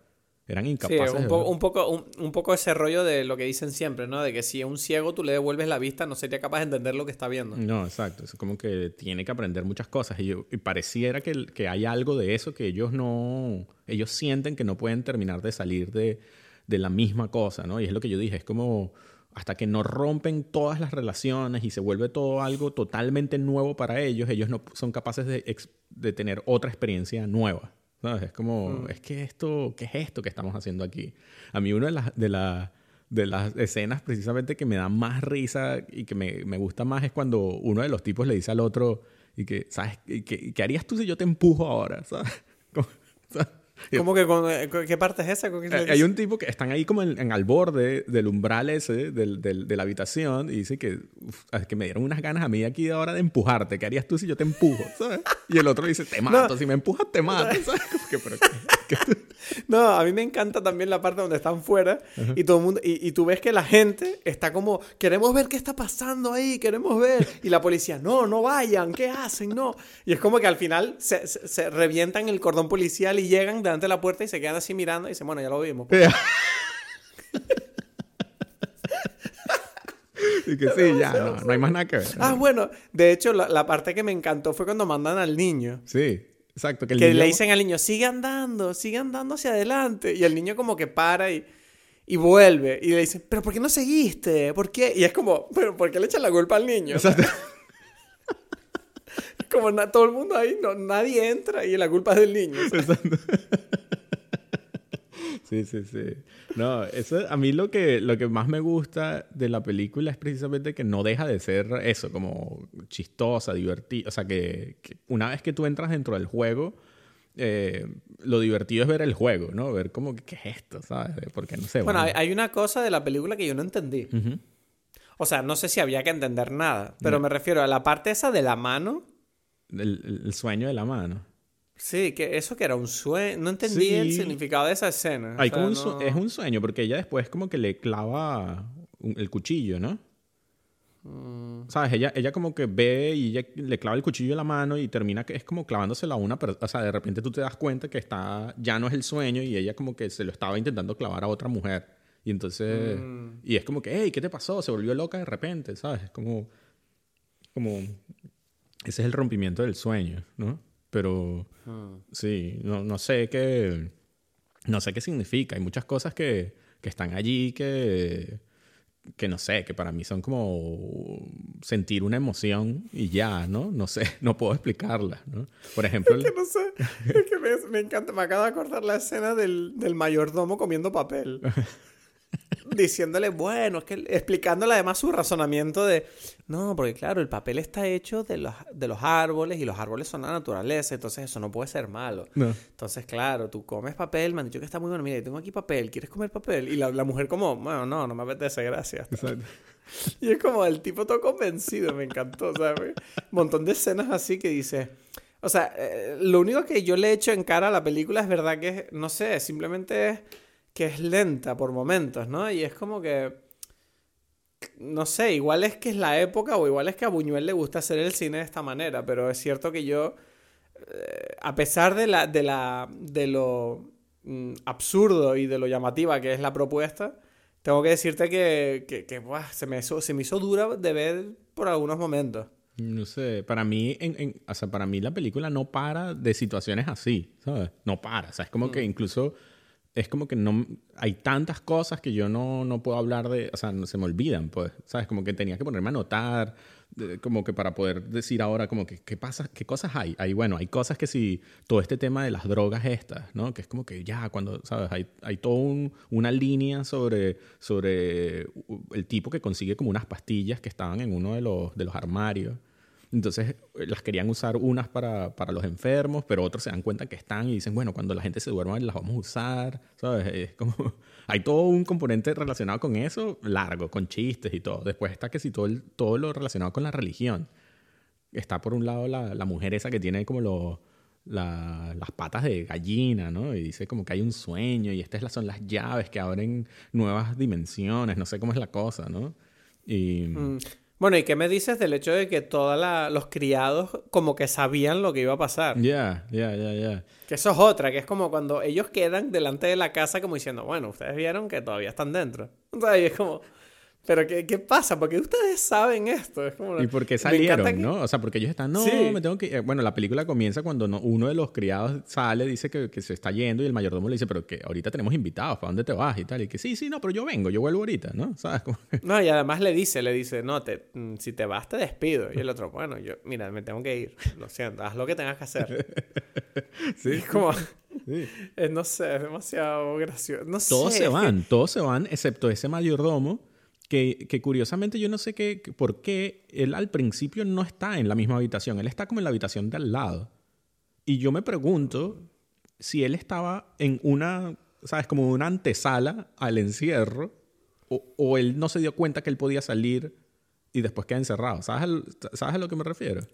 Eran incapaces. Sí, un, un poco, un, poco ese rollo de lo que dicen siempre, ¿no? De que si a un ciego tú le devuelves la vista, no sería capaz de entender lo que está viendo. No, exacto. Es como que tiene que aprender muchas cosas. Y, pareciera que, que, hay algo de eso que ellos no. Ellos sienten que no pueden terminar de salir de, de la misma cosa, ¿no? Y es lo que yo dije. Es como hasta que no rompen todas las relaciones y se vuelve todo algo totalmente nuevo para ellos, ellos no son capaces de, de tener otra experiencia nueva. Es como, mm. es que esto, ¿qué es esto que estamos haciendo aquí? A mí una de las, de, la, de las escenas precisamente que me da más risa y que me, me, gusta más es cuando uno de los tipos le dice al otro y que, ¿sabes? ¿Qué, qué harías tú si yo te empujo ahora? ¿Sabes? ¿Sabes? ¿Cómo que con, eh, qué parte es esa? Hay un tipo que están ahí como en, en al borde del umbral ese del, del, de la habitación y dice que, que me dieron unas ganas a mí aquí ahora de empujarte. ¿Qué harías tú si yo te empujo? ¿sabes? Y el otro dice, te mato. Si me empujas, te mato. ¿sabes? Que, pero, no, a mí me encanta también la parte donde están fuera y todo el mundo y, y, tú ves que la gente está como queremos ver qué está pasando ahí, queremos ver y la policía no, no vayan, ¿qué hacen? No. Y es como que al final se, se, revientan el cordón policial y llegan delante de la puerta y se quedan así mirando y dicen, bueno, ya lo vimos. Pues". y que sí, ya, no, no, hay más nada que ver. Ah, bueno, de hecho, la, la, parte que me encantó fue cuando mandan al niño. Sí. Exacto. Que, le dicen al niño, sigue andando, sigue andando hacia adelante. Y el niño como que para y, y vuelve. Y le dicen, pero ¿por qué no seguiste? ¿Por qué? Y es como, pero ¿por qué le echan la culpa al niño? Exacto. como todo el mundo ahí, no, nadie entra y la culpa es del niño. Sí, sí, sí. No, eso a mí lo que, lo que más me gusta de la película es precisamente que no deja de ser eso, como chistosa, divertida. O sea, que, una vez que tú entras dentro del juego, eh, lo divertido es ver el juego, ¿no? Ver como, ¿qué es esto? ¿Sabes? Porque no sé. Bueno, hay, una cosa de la película que yo no entendí. O sea, no sé si había que entender nada, pero me refiero a la parte esa de la mano. El sueño de la mano. Sí, que eso que era un sueño. No entendí el significado de esa escena. Hay como Es un sueño, porque ella después como que le clava el cuchillo, ¿no? Mm. ¿Sabes? Ella, ella como que ve y ella le clava el cuchillo en la mano y termina que es como clavándosela a una persona. O sea, de repente tú te das cuenta que está ya no es el sueño y ella como que se lo estaba intentando clavar a otra mujer. Y entonces... Mm. Y es como que, hey, ¿qué te pasó? Se volvió loca de repente, ¿sabes? Es como... Como ese es el rompimiento del sueño, ¿no? Pero Hmm. sí, no, no sé qué, no sé qué significa. Hay muchas cosas que, que están allí que, que no sé, que para mí son como sentir una emoción y ya, ¿no? No sé, no puedo explicarla, ¿no? Por ejemplo, Que no sé, es que me, me encanta, me acaba de acordar la escena del, del mayordomo comiendo papel. Diciéndole, bueno, es que explicándole además su razonamiento de, no, porque claro, el papel está hecho de los, de los árboles y los árboles son la naturaleza, entonces eso no puede ser malo. no. Entonces, claro, tú comes papel, me han dicho que está muy bueno, mira, yo tengo aquí papel, ¿quieres comer papel? Y la, la mujer como, bueno, no, no me apetece, gracias. Exacto. Y es como el tipo todo convencido, me encantó, ¿sabes? Un montón de escenas así que dice... O sea, eh, lo único que yo le he hecho en cara a la película es verdad que no sé, simplemente es que es lenta por momentos, ¿no? Y es como que... No sé, igual es que es la época o igual es que a Buñuel le gusta hacer el cine de esta manera, pero es cierto que yo, eh, a pesar de, la, de, la, de lo mm, absurdo y de lo llamativa que es la propuesta, tengo que decirte que, que, que, buah, se, me hizo, se me hizo dura de ver por algunos momentos. No sé, para mí, en, en- o sea, para mí la película no para de situaciones así, ¿sabes? No para, o sea, es como que incluso, es como que no, hay tantas cosas que yo no, no puedo hablar de, o sea, no, se me olvidan, pues, ¿sabes? Como que tenía que ponerme a anotar, de- como que para poder decir ahora, como que, ¿qué pasa? ¿Qué cosas hay? Hay, bueno, hay cosas que si, todo este tema de las drogas estas, ¿no? Que es como que ya, cuando, ¿sabes? Hay, hay toda una línea sobre, sobre el tipo que consigue como unas pastillas que estaban en uno de los, de los armarios. Entonces eh, las querían usar unas para, para los enfermos, pero otros se dan cuenta que están y dicen, bueno, cuando la gente se duerma las vamos a usar, ¿sabes? Es como, hay todo un componente relacionado con eso, largo, con chistes y todo. Después está que si todo, todo lo relacionado con la religión. Está por un lado la, la mujer esa que tiene como los la- las patas de gallina, ¿no? Y dice como que hay un sueño y estas son las llaves que abren nuevas dimensiones, no sé cómo es la cosa, ¿no? Y... Mm. Bueno, ¿y qué me dices del hecho de que todos los criados como que sabían lo que iba a pasar? Ya, ya, ya, ya. Que eso es otra, que es como cuando ellos quedan delante de la casa como diciendo, bueno, ustedes vieron que todavía están dentro. O sea, y es como, pero ¿qué, qué pasa? Porque ustedes saben esto. Es como, ¿Y por qué me encanta salieron, que- no? O sea, porque ellos están, no, Sí. me tengo que... ir". Bueno, la película comienza cuando no- uno de los criados sale, dice que, que se está yendo y el mayordomo le dice, pero que ahorita tenemos invitados, ¿para dónde te vas? Y tal. Y que sí, sí, no, pero yo vengo, yo vuelvo ahorita, ¿no? ¿Sabes? Como No, y además le dice, le dice, no, te, mm, si te vas te despido. Y el otro, bueno, yo, mira, me tengo que ir. Lo siento, haz lo que tengas que hacer. Sí, Es como, sí. eh, no sé, es demasiado gracioso. No Todos sé, se van, todos se van, excepto ese mayordomo, que, curiosamente yo no sé qué, por qué él al principio no está en la misma habitación, él está como en la habitación de al lado. Y yo me pregunto si él estaba en una, ¿sabes? Como una antesala al encierro, o, o él no se dio cuenta que él podía salir y después queda encerrado. ¿Sabes, ¿Sabes a lo que me refiero?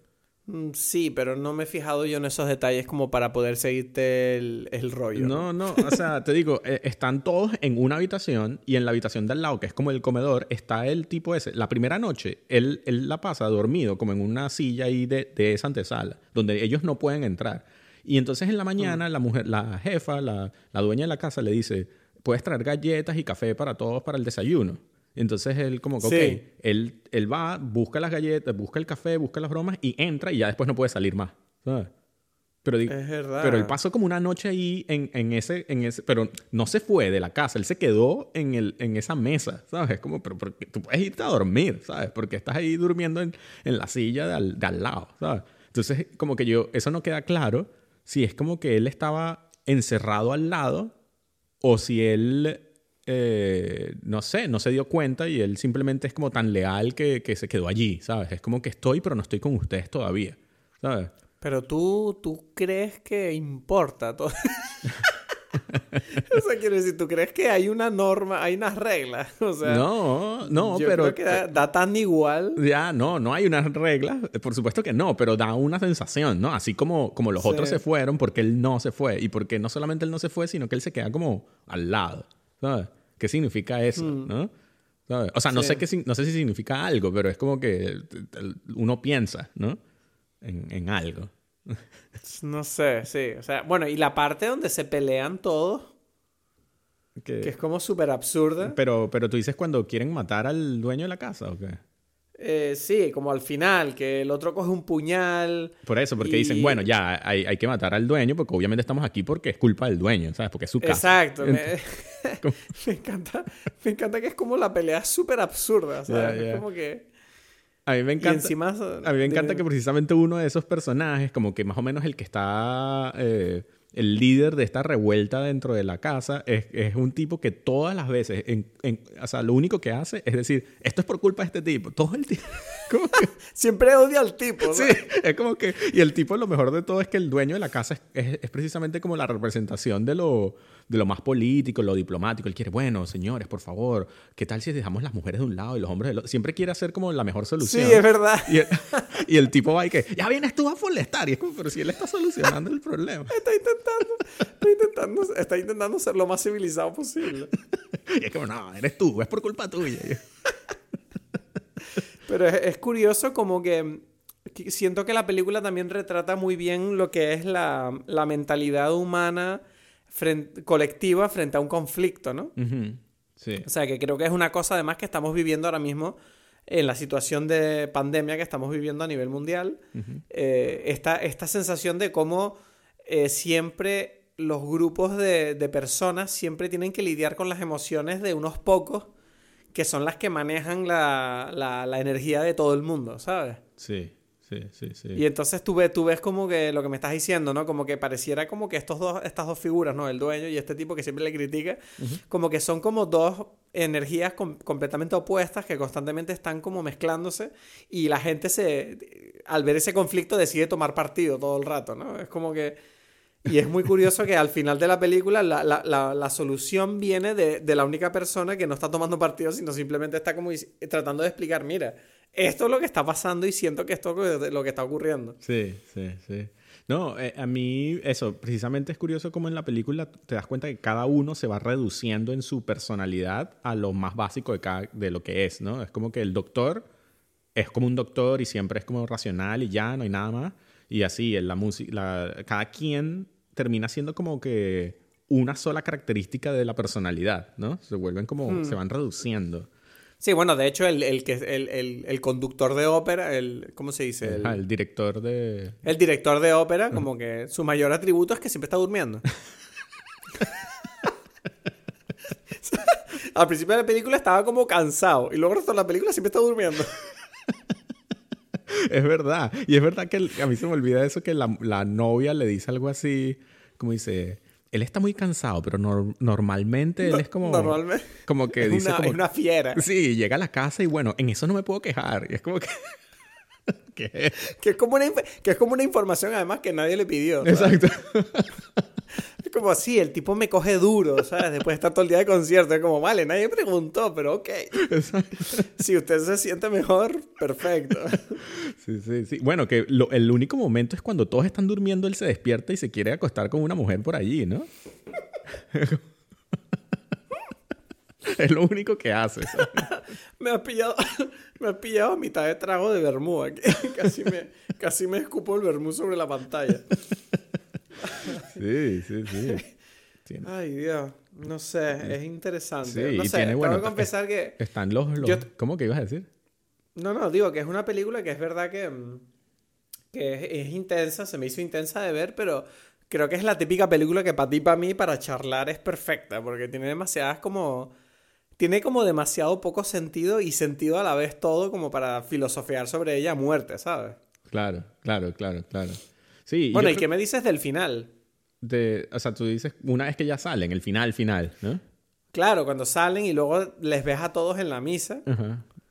Mm, Sí, pero no me he fijado yo en esos detalles como para poder seguirte el, el rollo. No, no, o sea, te digo, eh, están todos en una habitación y en la habitación de al lado, que es como el comedor, está el tipo ese. La primera noche, él, él la pasa dormido, como en una silla ahí de, de esa antesala, donde ellos no pueden entrar. Y entonces en la mañana, la mujer, la jefa, la, la dueña de la casa le dice, puedes traer galletas y café para todos para el desayuno. Entonces él como que, ok, Sí. él, él va, busca las galletas, busca el café, busca las bromas y entra y ya después no puede salir más. ¿sabes? Pero, digo, Es verdad. pero él pasó como una noche ahí en, en ese, en ese, pero no se fue de la casa, él se quedó en, el, en esa mesa, ¿sabes? Es como, pero porque tú puedes irte a dormir, ¿sabes? Porque estás ahí durmiendo en, en la silla de al, de al lado, ¿sabes? Entonces, como que yo, eso no queda claro si es como que él estaba encerrado al lado o si él, eh, no sé, no se dio cuenta y él simplemente es como tan leal que, que se quedó allí, ¿sabes? Es como que estoy, pero no estoy con ustedes todavía, ¿sabes? Pero tú, tú crees que importa todo. o sea, quiero decir, ¿tú crees que hay una norma, hay unas reglas? O sea, No, no, yo pero... creo que da, da tan igual. Ya, no, no hay unas reglas, por supuesto que no, pero da una sensación, ¿no? Así como, como los Sí. otros se fueron porque él no se fue y porque no solamente él no se fue, sino que él se queda como al lado, ¿sabes? ¿Qué significa eso, no? ¿Sabes? O sea, no Sí. sé qué, no sé si significa algo, pero es como que uno piensa, ¿no? En, en algo. No sé, sí. O sea, bueno, y la parte donde se pelean todos, Que- que es como súper absurda. pero, pero tú dices cuando quieren matar al dueño de la casa, ¿o qué? Eh, sí, como al final, que el otro coge un puñal. Por eso, porque dicen, bueno, ya hay, hay, que matar al dueño, porque obviamente estamos aquí porque es culpa del dueño, ¿sabes? Porque es su casa. Exacto. me, encanta, me encanta que es como la pelea súper absurda, ¿sabes? Es como que... A mí me encanta, a mí me encanta que precisamente uno de esos personajes, como que más o menos el que está... Eh, el líder de esta revuelta dentro de la casa es, es un tipo que todas las veces, en, en, o sea, lo único que hace es decir, esto es por culpa de este tipo. Todo el tiempo. Siempre odia al tipo. ¿no? Sí, es como que. Y el tipo, lo mejor de todo es que el dueño de la casa es, es precisamente como la representación de lo de lo más político, lo diplomático. Él quiere, bueno, señores, por favor, ¿qué tal si dejamos las mujeres de un lado y los hombres del otro? Siempre quiere hacer como la mejor solución. Sí, es verdad. Y el, tipo va y que, ya vienes tú a molestar. Y es como, pero si él está solucionando el problema. Está intentando, está intentando, está intentando ser lo más civilizado posible. Y es como, no, eres tú, es por culpa tuya. Pero es, curioso como que siento que la película también retrata muy bien lo que es la, la mentalidad humana colectiva frente a un conflicto, ¿no? Sí. O sea, que creo que es una cosa además que estamos viviendo ahora mismo en la situación de pandemia que estamos viviendo a nivel mundial. Eh, esta, sensación de cómo eh, siempre los grupos de, personas siempre tienen que lidiar con las emociones de unos pocos que son las que manejan la, la energía de todo el mundo, ¿sabes? Sí. Sí, sí, sí. Y entonces tú ves, tú ves como que lo que me estás diciendo, ¿no? Como que pareciera como que estos dos, estas dos figuras, ¿no? El dueño y este tipo que siempre le critica, como que son como dos energías completamente opuestas que constantemente están como mezclándose y la gente se, al ver ese conflicto decide tomar partido todo el rato, ¿no? Es como que... Y es muy curioso que al final de la película la, la, la, la solución viene de, de, la única persona que no está tomando partido, sino simplemente está como tratando de explicar, mira, esto es lo que está pasando y siento que esto es lo que está ocurriendo. Sí, sí, sí. No, eh, a mí eso, precisamente es curioso como en la película te das cuenta que cada uno se va reduciendo en su personalidad a lo más básico de, cada, de lo que es, ¿no? Es como que el doctor es como un doctor y siempre es como racional y ya, no hay nada más. Y así, en la música, cada quien termina siendo como que una sola característica de la personalidad, ¿no? Se vuelven como, hmm. se van reduciendo. Sí, bueno, de hecho, el, el, el, el conductor de ópera, el, ¿cómo se dice? El, el director de... El director de ópera, como que su mayor atributo es que siempre está durmiendo. Al principio de la película estaba como cansado y luego el resto de la película siempre está durmiendo. es verdad. Y es verdad que a mí se me olvida eso que la, la novia le dice algo así, como dice él está muy cansado, pero normalmente él es como. Normalmente. Como que dice. Una, es una fiera. Sí, llega a la casa y bueno, en eso no me puedo quejar. Y es como que. Que es como una, que es como una información además que nadie le pidió. Exacto. Como así, el tipo me coge duro, ¿sabes? Después de estar todo el día de concierto. Es como, vale, nadie preguntó, pero ok. Exacto. Si usted se siente mejor, perfecto. Sí, sí, sí. Bueno, que el único momento es cuando todos están durmiendo, él se despierta y se quiere acostar con una mujer por allí, ¿no? es lo único que hace. me has pillado, me has pillado a mitad de trago de vermú. Casi me, casi me escupo el vermú sobre la pantalla. Sí, sí, sí. Ay, Dios. No sé, es interesante. no sé, tengo que confesar que... Están los... ¿Cómo que ibas a decir? No, no, digo que es una película que es verdad que, mm, que es, intensa, se me hizo intensa de ver, pero creo que es la típica película que para ti, para mí, para charlar es perfecta, porque tiene demasiadas como... Tiene como demasiado poco sentido y sentido a la vez todo como para filosofear sobre ella a muerte, ¿sabes? Claro, claro, claro, claro. Bueno, ¿y qué me dices del final? De, o sea, tú dices una vez que ya salen, el final, final, ¿no? Claro, cuando salen y luego les ves a todos en la misa.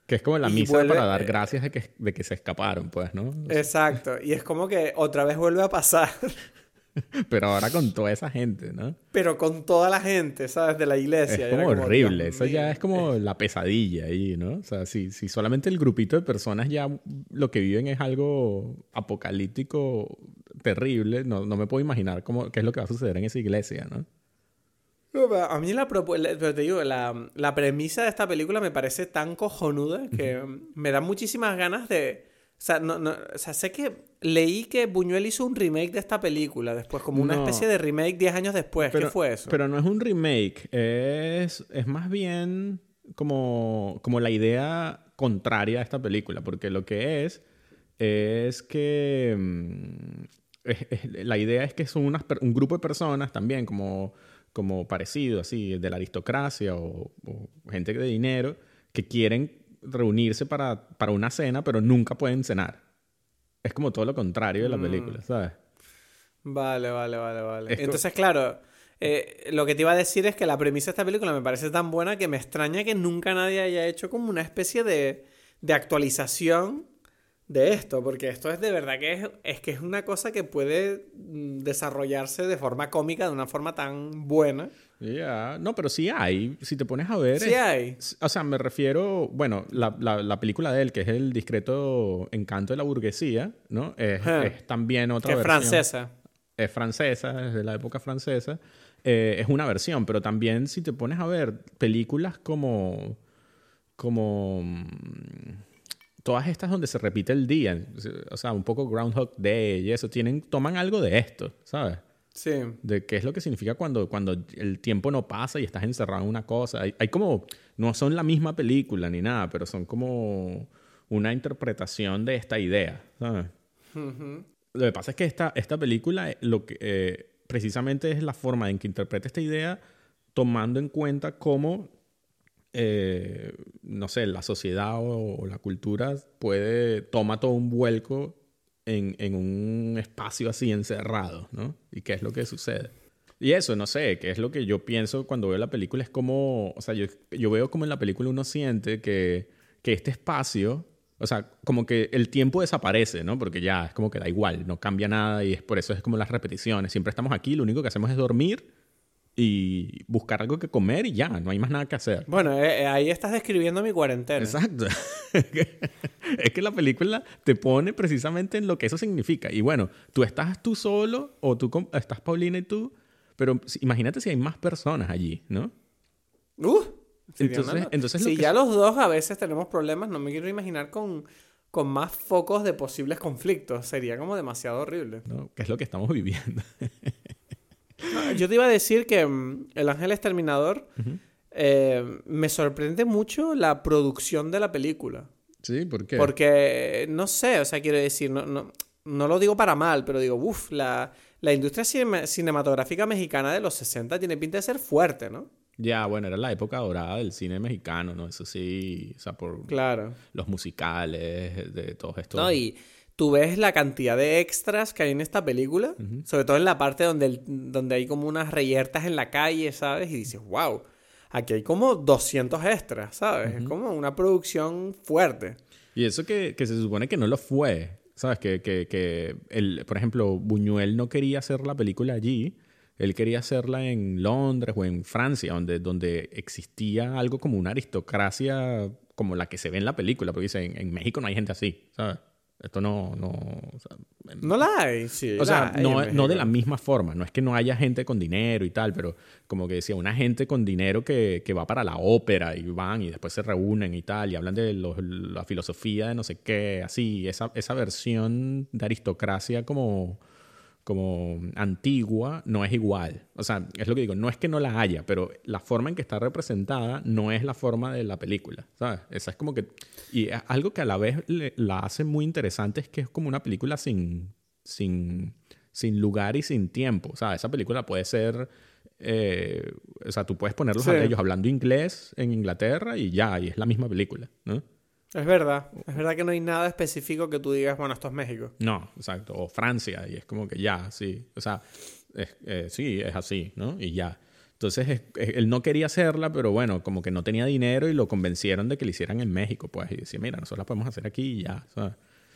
Que es como la misa para dar gracias de que, de que se escaparon, pues, ¿no? Exacto. Y es como que otra vez vuelve a pasar. Pero ahora con toda esa gente, ¿no? Pero con toda la gente, ¿sabes? De la iglesia. Es como, horrible. Eso ya es como la pesadilla ahí, ¿no? O sea, si, si solamente el grupito de personas ya lo que viven es algo apocalíptico terrible, no, no me puedo imaginar cómo, qué es lo que va a suceder en esa iglesia, ¿no? A mí la, te digo, la, la premisa de esta película me parece tan cojonuda que me da muchísimas ganas de o sea, no, no, o sea, sé que leí que Buñuel hizo un remake de esta película después, como una especie de remake 10 años después. ¿Qué fue eso? Pero no es un remake, es, es más bien... como, como la idea contraria a esta película, porque lo que es es que mm, la idea es que son un grupo de personas también como, como parecido, así, de la aristocracia o, gente de dinero, que quieren reunirse para, para, una cena, pero nunca pueden cenar. Es como todo lo contrario de la mm. película, ¿sabes? Vale, vale, vale, vale. Entonces, claro, eh, lo que te iba a decir es que la premisa de esta película me parece tan buena que me extraña que nunca nadie haya hecho como una especie de, de actualización de esto, porque esto es de verdad que es, es, que es una cosa que puede mm, desarrollarse de forma cómica, de una forma tan buena. Ya, no, pero sí hay, si te pones a ver. Sí hay. O sea, me refiero, bueno, la, la, película de él, que es El discreto encanto de la burguesía, ¿no? Es, también otra que es francesa. Es francesa, es de la época francesa. Eh, es una versión, pero también si te pones a ver películas como. como mm, todas estas donde se repite el día, o sea, un poco Groundhog Day y eso, tienen, toman algo de esto, ¿sabes? Sí. De qué es lo que significa cuando, cuando el tiempo no pasa y estás encerrado en una cosa. Hay, hay como, no son la misma película ni nada, pero son como una interpretación de esta idea, ¿sabes? Lo que pasa es que esta, esta película, eh, lo que, eh, precisamente es la forma en que interpreta esta idea, tomando en cuenta cómo eh, no sé, la sociedad o, la cultura puede, toma todo un vuelco en, en, un espacio así encerrado, ¿no? ¿Y qué es lo que sucede? Y eso, no sé, qué es lo que yo pienso cuando veo la película, es como, o sea, yo, yo veo como en la película uno siente que, que este espacio, o sea, como que el tiempo desaparece, ¿no? Porque ya es como que da igual, no cambia nada y es por eso es como las repeticiones. Siempre estamos aquí, lo único que hacemos es dormir y buscar algo que comer y ya, no hay más nada que hacer. Bueno, eh, eh, ahí estás describiendo mi cuarentena. Exacto. es que la película te pone precisamente en lo que eso significa. Y bueno, tú estás tú solo o tú estás Paulina y tú, pero imagínate si hay más personas allí, ¿no? Uh, entonces, entonces si ya los dos a veces tenemos problemas, no me quiero imaginar con, con más focos de posibles conflictos. Sería como demasiado horrible. ¿No? ¿Qué es lo que estamos viviendo? yo te iba a decir que mm, El Ángel Exterminador eh, me sorprende mucho la producción de la película. Sí, ¿por qué? Porque, no sé, o sea, quiero decir, no, no, no lo digo para mal, pero digo, uff, la, la industria cinematográfica mexicana de los 60 tiene pinta de ser fuerte, ¿no? Ya, bueno, era la época dorada del cine mexicano, ¿no? Eso sí, o sea, por claro. los musicales, de todos estos. No, y tú ves la cantidad de extras que hay en esta película, sobre todo en la parte donde, donde hay como unas reyertas en la calle, ¿sabes? Y dices, wow, aquí hay como 200 extras, ¿sabes? Es como una producción fuerte. Y eso que, que, se supone que no lo fue, ¿sabes? Que, que, que el, por ejemplo, Buñuel no quería hacer la película allí. Él quería hacerla en Londres o en Francia, donde, donde existía algo como una aristocracia como la que se ve en la película, porque dice, en México no hay gente así, ¿sabes? Esto no... No, no la hay, sí. O sea, no, no, de la misma forma. No es que no haya gente con dinero y tal, pero como que decía, una gente con dinero que, que va para la ópera y van y después se reúnen y tal y hablan de la filosofía de no sé qué, así. Esa, esa versión de aristocracia como como antigua no es igual. O sea, es lo que digo, no es que no la haya, pero la forma en que está representada no es la forma de la película, ¿sabes? Esa es como que... Y algo que a la vez la hace muy interesante es que es como una película sin, sin, sin lugar y sin tiempo. O sea, esa película puede ser... Eh, o sea, tú puedes ponerlos a ellos hablando inglés en Inglaterra y ya, y es la misma película, ¿no? Es verdad, es verdad que no hay nada específico que tú digas, bueno, esto es México. No, exacto, o Francia, y es como que ya, sí, o sea, eh, sí, es así, ¿no? Y ya. Entonces, él no quería hacerla, pero bueno, como que no tenía dinero y lo convencieron de que la hicieran en México, pues, y decía, mira, nosotros la podemos hacer aquí y ya.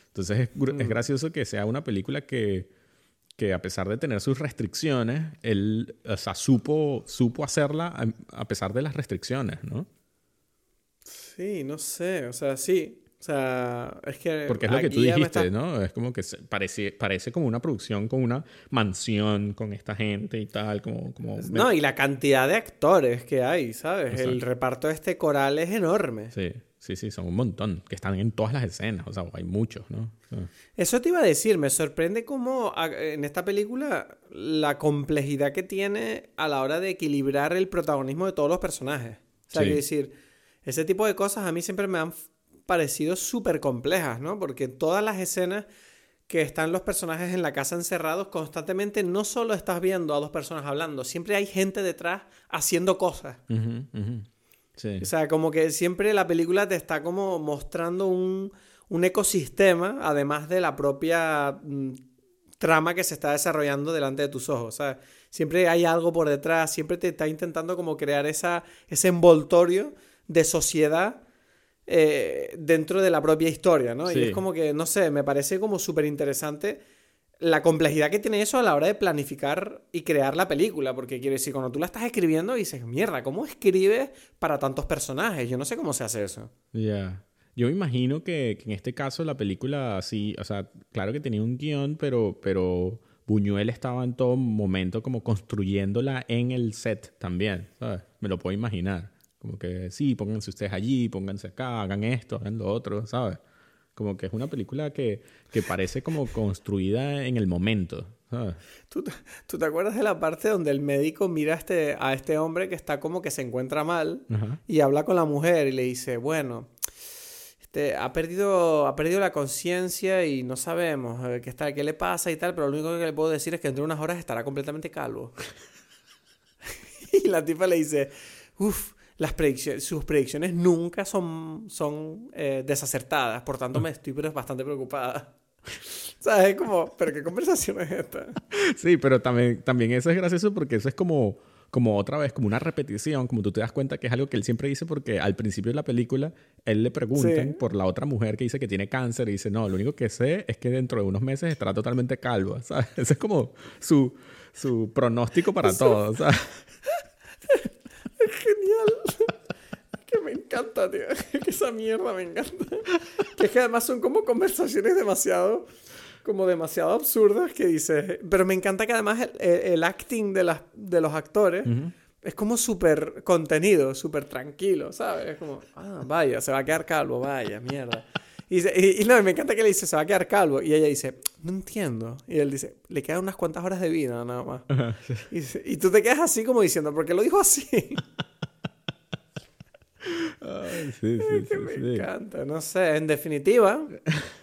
Entonces, es, es, mm. gracioso que sea una película que, que, a pesar de tener sus restricciones, él, o sea, supo, supo hacerla a pesar de las restricciones, ¿no? Sí, no sé, o sea, sí. O sea, es que... Porque es lo que tú dijiste, ¿no? Es como que parece, parece como una producción con una mansión con esta gente y tal, como... como... No, y la cantidad de actores que hay, ¿sabes? El reparto de este coral es enorme. Sí, sí, sí, son un montón, que están en todas las escenas, o sea, hay muchos, ¿no? Eso te iba a decir, me sorprende cómo en esta película la complejidad que tiene a la hora de equilibrar el protagonismo de todos los personajes. O sea, sí. decir ese tipo de cosas a mí siempre me han parecido súper complejas, ¿no? Porque todas las escenas que están los personajes en la casa encerrados, constantemente no solo estás viendo a dos personas hablando, siempre hay gente detrás haciendo cosas. O sea, como que siempre la película te está como mostrando un, un ecosistema, además de la propia mm, trama que se está desarrollando delante de tus ojos. O sea, siempre hay algo por detrás, siempre te está intentando como crear esa, ese envoltorio de sociedad eh, dentro de la propia historia, ¿no? Y es como que, no sé, me parece como súper interesante la complejidad que tiene eso a la hora de planificar y crear la película, porque quiere decir, cuando tú la estás escribiendo dices, mierda, ¿cómo escribes para tantos personajes? Yo no sé cómo se hace eso. Ya. Yo me imagino que, en este caso la película sí, o sea, claro que tenía un guion, pero, pero Buñuel estaba en todo momento como construyéndola en el set también, ¿sabes? Me lo puedo imaginar. Como que sí, pónganse ustedes allí, pónganse acá, hagan esto, hagan lo otro, ¿sabes? Como que es una película que, que parece como construida en el momento. ¿sabes? ¿Tú, ¿Tú, te acuerdas de la parte donde el médico mira a este, a este hombre que está como que se encuentra mal y habla con la mujer y le dice, bueno, este, ha, perdido, ha perdido la conciencia y no sabemos qué, está, qué le pasa y tal, pero lo único que le puedo decir es que dentro de unas horas estará completamente calvo. y la tipa le dice, uff, las predicciones, sus predicciones nunca son, son eh, desacertadas, por tanto me estoy pero bastante preocupada. ¿Sabes? Es como, ¿pero qué conversación es esta? Sí, pero también, también eso es gracioso porque eso es como, como otra vez, como una repetición, como tú te das cuenta que es algo que él siempre dice porque al principio de la película él le preguntan por la otra mujer que dice que tiene cáncer y dice, no, lo único que sé es que dentro de unos meses estará totalmente calvo, ¿sabes? Ese es como su, su pronóstico para todo, ¿sabes? Genial. que me encanta, tío. Que esa mierda me encanta. Que es que además son como conversaciones demasiado como demasiado absurdas que dices. Pero me encanta que además el, acting de, las, de los actores es como súper contenido, súper tranquilo, ¿sabes? Es como, ah, vaya, se va a quedar calvo, vaya, mierda. Y, no, me encanta que le dice, se va a quedar calvo. Y ella dice, no entiendo. Y él dice, le quedan unas cuantas horas de vida nada más. y, tú te quedas así como diciendo, ¿por qué lo dijo así? Ay, sí, sí, que me encanta, no sé, en definitiva.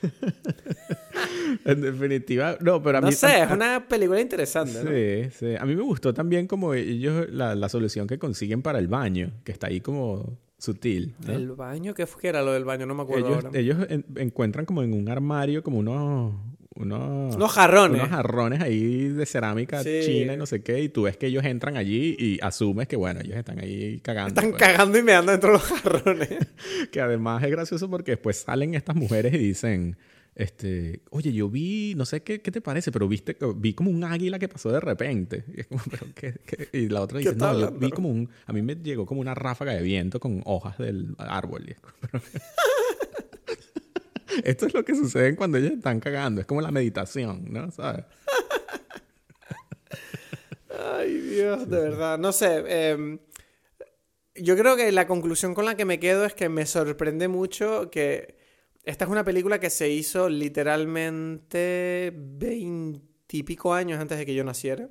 en definitiva, no, pero a mí. No sé, es una película interesante. Sí, sí. A mí me gustó también como ellos, la, la solución que consiguen para el baño, que está ahí como sutil. ¿El baño? ¿Qué, fue, era lo del baño? No me acuerdo ellos, Ellos encuentran como en un armario como unos... Unos, unos jarrones. Unos jarrones ahí de cerámica china y no sé qué. Y tú ves que ellos entran allí y asumes que, bueno, ellos están ahí cagando. Están pues. cagando y meando dentro de los jarrones. que además es gracioso porque después salen estas mujeres y dicen este, oye, yo vi, no sé qué, qué te parece, pero viste, vi como un águila que pasó de repente. Y, es como, pero ¿qué, y la otra dice, no, yo vi como un, a mí me llegó como una ráfaga de viento con hojas del árbol. Y Esto es lo que sucede cuando ellos están cagando, es como la meditación, ¿no? ¿Sabes? Ay, Dios, de verdad. No sé, em, yo creo que la conclusión con la que me quedo es que me sorprende mucho que esta es una película que se hizo literalmente veintipico años antes de que yo naciera.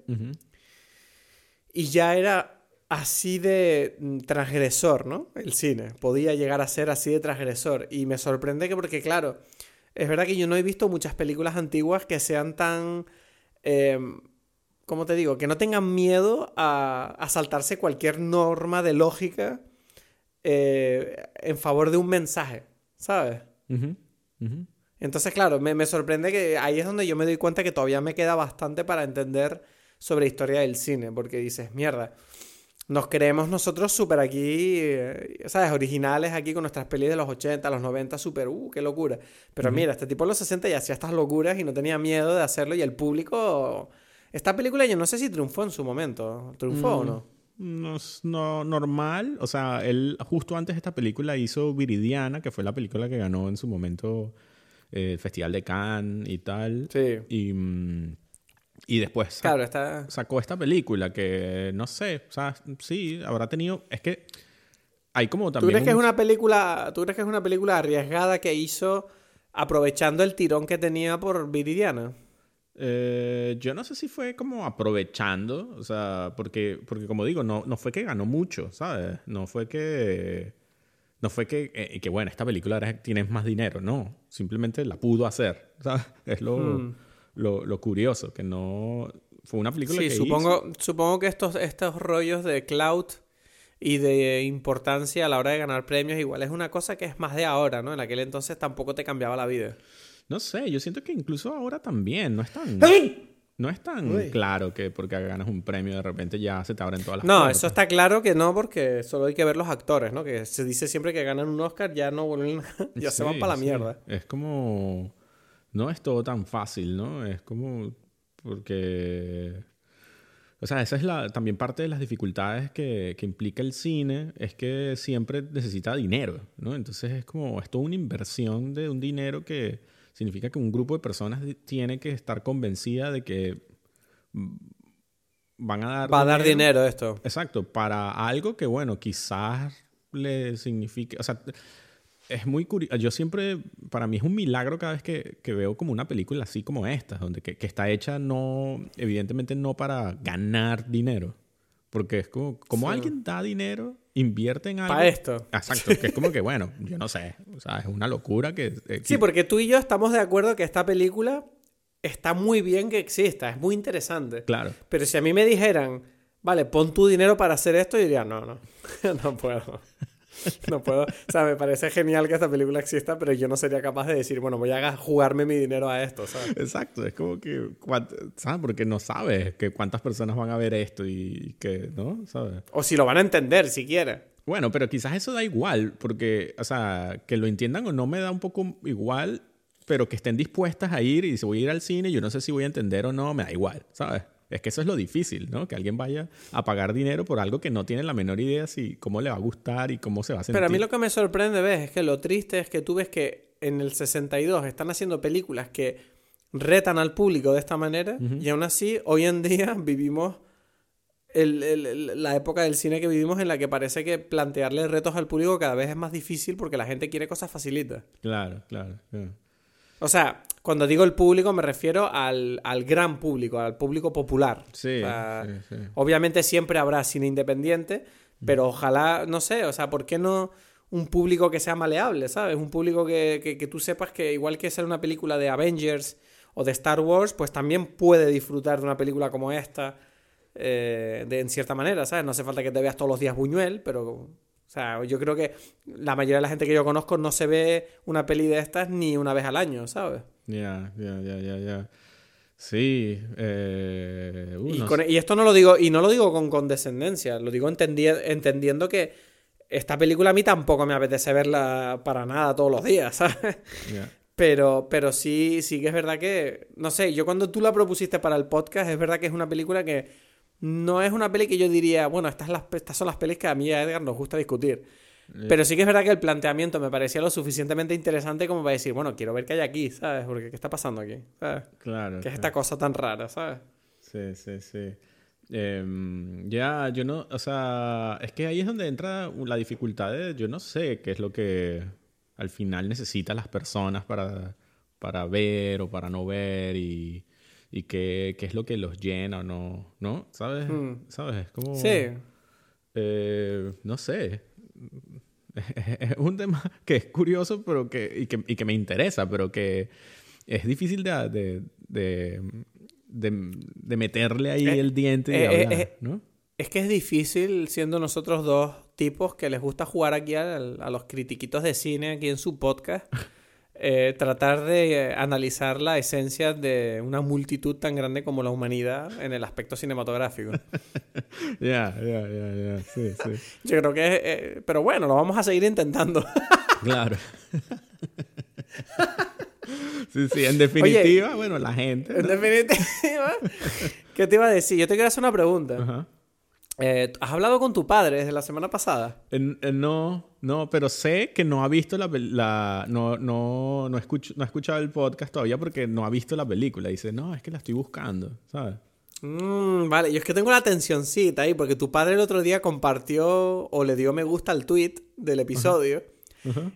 Y ya era así de mm, transgresor, ¿no? El cine. Podía llegar a ser así de transgresor. Y me sorprende que porque, claro, es verdad que yo no he visto muchas películas antiguas que sean tan... Em, ¿Cómo te digo? Que no tengan miedo a, a saltarse cualquier norma de lógica eh, en favor de un mensaje, ¿sabes? Entonces, claro, me, sorprende que ahí es donde yo me doy cuenta que todavía me queda bastante para entender sobre historia del cine, porque dices, mierda, nos creemos nosotros súper aquí, eh, ¿sabes? Originales aquí con nuestras pelis de los 80, los 90, súper, uh, qué locura. Pero mira, este tipo en los 60 ya hacía estas locuras y no tenía miedo de hacerlo y el público... Esta película yo no sé si triunfó en su momento, ¿triunfó o no? No, no, normal. O sea, él justo antes de esta película hizo Viridiana, que fue la película que ganó en su momento eh, el Festival de Cannes y tal. Sí. Y, mm, y después sacó esta película que no sé, o sea, sí, habrá tenido. Es que hay como también. ¿Tú crees que es una película, tú crees que es una película arriesgada que hizo aprovechando el tirón que tenía por Viridiana? Eh, yo no sé si fue como aprovechando, o sea, porque, porque como digo, no, no fue que ganó mucho, ¿sabes? No fue que, no fue que, eh, que bueno, esta película ahora tienes más dinero. No, simplemente la pudo hacer. ¿sabes? Es lo, Hmm. Lo, lo curioso, que no... Fue una película Sí, que supongo, hizo- supongo que estos, estos rollos de cloud y de importancia a la hora de ganar premios igual es una cosa que es más de ahora, ¿no? En aquel entonces tampoco te cambiaba la vida. No sé, yo siento que incluso ahora también no es tan... No es tan Uy. claro que porque ganas un premio de repente ya se te abren todas las No, puertas. eso está claro que no, porque solo hay que ver los actores, ¿no? Que se dice siempre que ganan un Oscar, ya no vuelven, ya se van para la sí. mierda. Es como... No es todo tan fácil, ¿no? Es como... Porque... O sea, esa es la, también parte de las dificultades que, que implica el cine, es que siempre necesita dinero, ¿no? Entonces es como, es toda una inversión de un dinero que significa que un grupo de personas tiene que estar convencida de que van a dar Va a dar dinero esto. Exacto, para algo que, bueno, quizás le signifique, o sea, es muy curioso. Yo siempre, para mí es un milagro cada vez que, que veo como una película así como esta, donde que, que está hecha no, evidentemente no para ganar dinero, porque es como, como Sí. alguien da dinero, invierte en algo. Para esto. Exacto, que es como que, bueno, yo no sé, o sea, es una locura que... eh, Sí, porque tú y yo estamos de acuerdo que esta película está muy bien que exista, es muy interesante. Claro. Pero si a mí me dijeran, vale, pon tu dinero para hacer esto, yo diría, no, no, no puedo. No puedo. O sea, me parece genial que esta película exista, pero yo no sería capaz de decir, bueno, voy a jugarme mi dinero a esto, ¿sabes? Exacto, es como que, ¿sabes? Porque no sabes que cuántas personas van a ver esto y que, ¿no? ¿Sabes? O si lo van a entender, si quieren. Bueno, pero quizás eso da igual, porque, o sea, que lo entiendan o no me da un poco igual, pero que estén dispuestas a ir y si voy a ir al cine, yo no sé si voy a entender o no, me da igual, ¿sabes? Es que eso es lo difícil, ¿no? Que alguien vaya a pagar dinero por algo que no tiene la menor idea si cómo le va a gustar y cómo se va a sentir. Pero a mí lo que me sorprende, ves, es que lo triste es que tú ves que en el 62 están haciendo películas que retan al público de esta manera y aún así hoy en día vivimos el- el- el- la época del cine que vivimos en la que parece que plantearle retos al público cada vez es más difícil porque la gente quiere cosas facilitas. Claro, claro. claro. O sea, cuando digo el público me refiero al, al gran público, al público popular. Sí, O sea, sí, sí. Obviamente siempre habrá cine independiente, pero ojalá, no sé, o sea, ¿por qué no un público que sea maleable, ¿sabes? Un público que, que, que tú sepas que igual que ser una película de Avengers o de Star Wars, pues también puede disfrutar de una película como esta, eh, de, en cierta manera, ¿sabes? No hace falta que te veas todos los días Buñuel, pero... O sea, yo creo que la mayoría de la gente que yo conozco no se ve una peli de estas ni una vez al año, ¿sabes? Ya, ya, ya, ya, ya. Sí. Eh, uh, Y, no con- sé. y esto no lo digo, y no lo digo con condescendencia, lo digo entendi- entendiendo que esta película a mí tampoco me apetece verla para nada todos los días, ¿sabes? Pero, pero sí, sí que es verdad que, no sé, yo cuando tú la propusiste para el podcast, es verdad que es una película que no es una peli que yo diría, bueno, estas, las, estas son las pelis que a mí y a Edgar nos gusta discutir. Pero sí que es verdad que el planteamiento me parecía lo suficientemente interesante como para decir, bueno, quiero ver qué hay aquí, ¿sabes? Porque ¿qué está pasando aquí? ¿Sabes? Claro. ¿Qué es esta cosa tan rara, ¿sabes? Sí, sí, sí. Em, ya, yo no, o sea, es que ahí es donde entra la dificultad de, yo no sé qué es lo que al final necesitan las personas para, para ver o para no ver y, y qué, qué es lo que los llena o no, ¿no? ¿Sabes? Mm. ¿Sabes? Es como... Sí. Eh, no sé. Es un tema que es curioso pero que, y, que, y que me interesa, pero que es difícil de, de, de, de- meterle ahí Eh, el diente y eh, hablar, eh, ¿no? Es que es difícil, siendo nosotros dos tipos que les gusta jugar aquí al- a, los critiquitos de cine aquí en su podcast, eh, tratar de eh, analizar la esencia de una multitud tan grande como la humanidad en el aspecto cinematográfico. Ya, ya, ya, ya. Sí, sí. Yo creo que... eh, pero bueno, lo vamos a seguir intentando. Claro. sí, sí. En definitiva, bueno, la gente. en definitiva. ¿Qué te iba a decir? Yo te quiero hacer una pregunta. Ajá. Eh, ¿Has hablado con tu padre desde la semana pasada? En- en- no, no, pero sé que no ha visto la, la no, no, no, no ha escuchado el podcast todavía porque no ha visto la película. Dice, no, es que la estoy buscando, ¿sabes? Mm, vale, yo es que tengo la tensioncita ahí, porque tu padre el otro día compartió o le dio me gusta al tweet del episodio.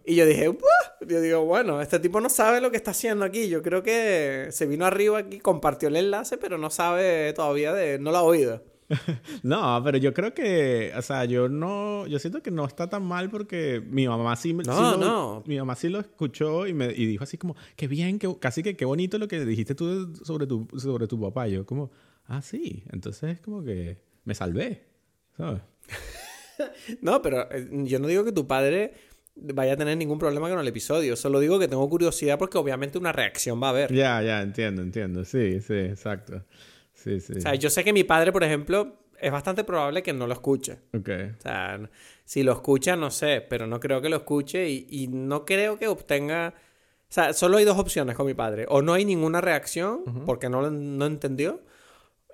Y yo dije, "Buah". yo digo, bueno, este tipo no sabe lo que está haciendo aquí. Yo creo que se vino arriba aquí, compartió el enlace, pero no sabe todavía de. no lo ha oído. no, pero yo creo que, o sea, yo no, yo siento que no está tan mal porque mi mamá sí, no, lo, no. mi mamá sí lo escuchó y me y dijo así como, qué bien, que, casi que qué bonito lo que dijiste tú sobre tu, sobre tu papá. Yo como, ah, sí, entonces como que me salvé, ¿sabes? no, pero eh, yo no digo que tu padre vaya a tener ningún problema con el episodio. Solo digo que tengo curiosidad porque obviamente una reacción va a haber. Ya, ya, entiendo, entiendo. Sí, sí, exacto. Sí, sí. O sea, yo sé que mi padre, por ejemplo, es bastante probable que no lo escuche. Ok. O sea, si lo escucha, no sé, pero no creo que lo escuche y, no creo que obtenga... O sea, solo hay dos opciones con mi padre. O no hay ninguna reacción porque no, no entendió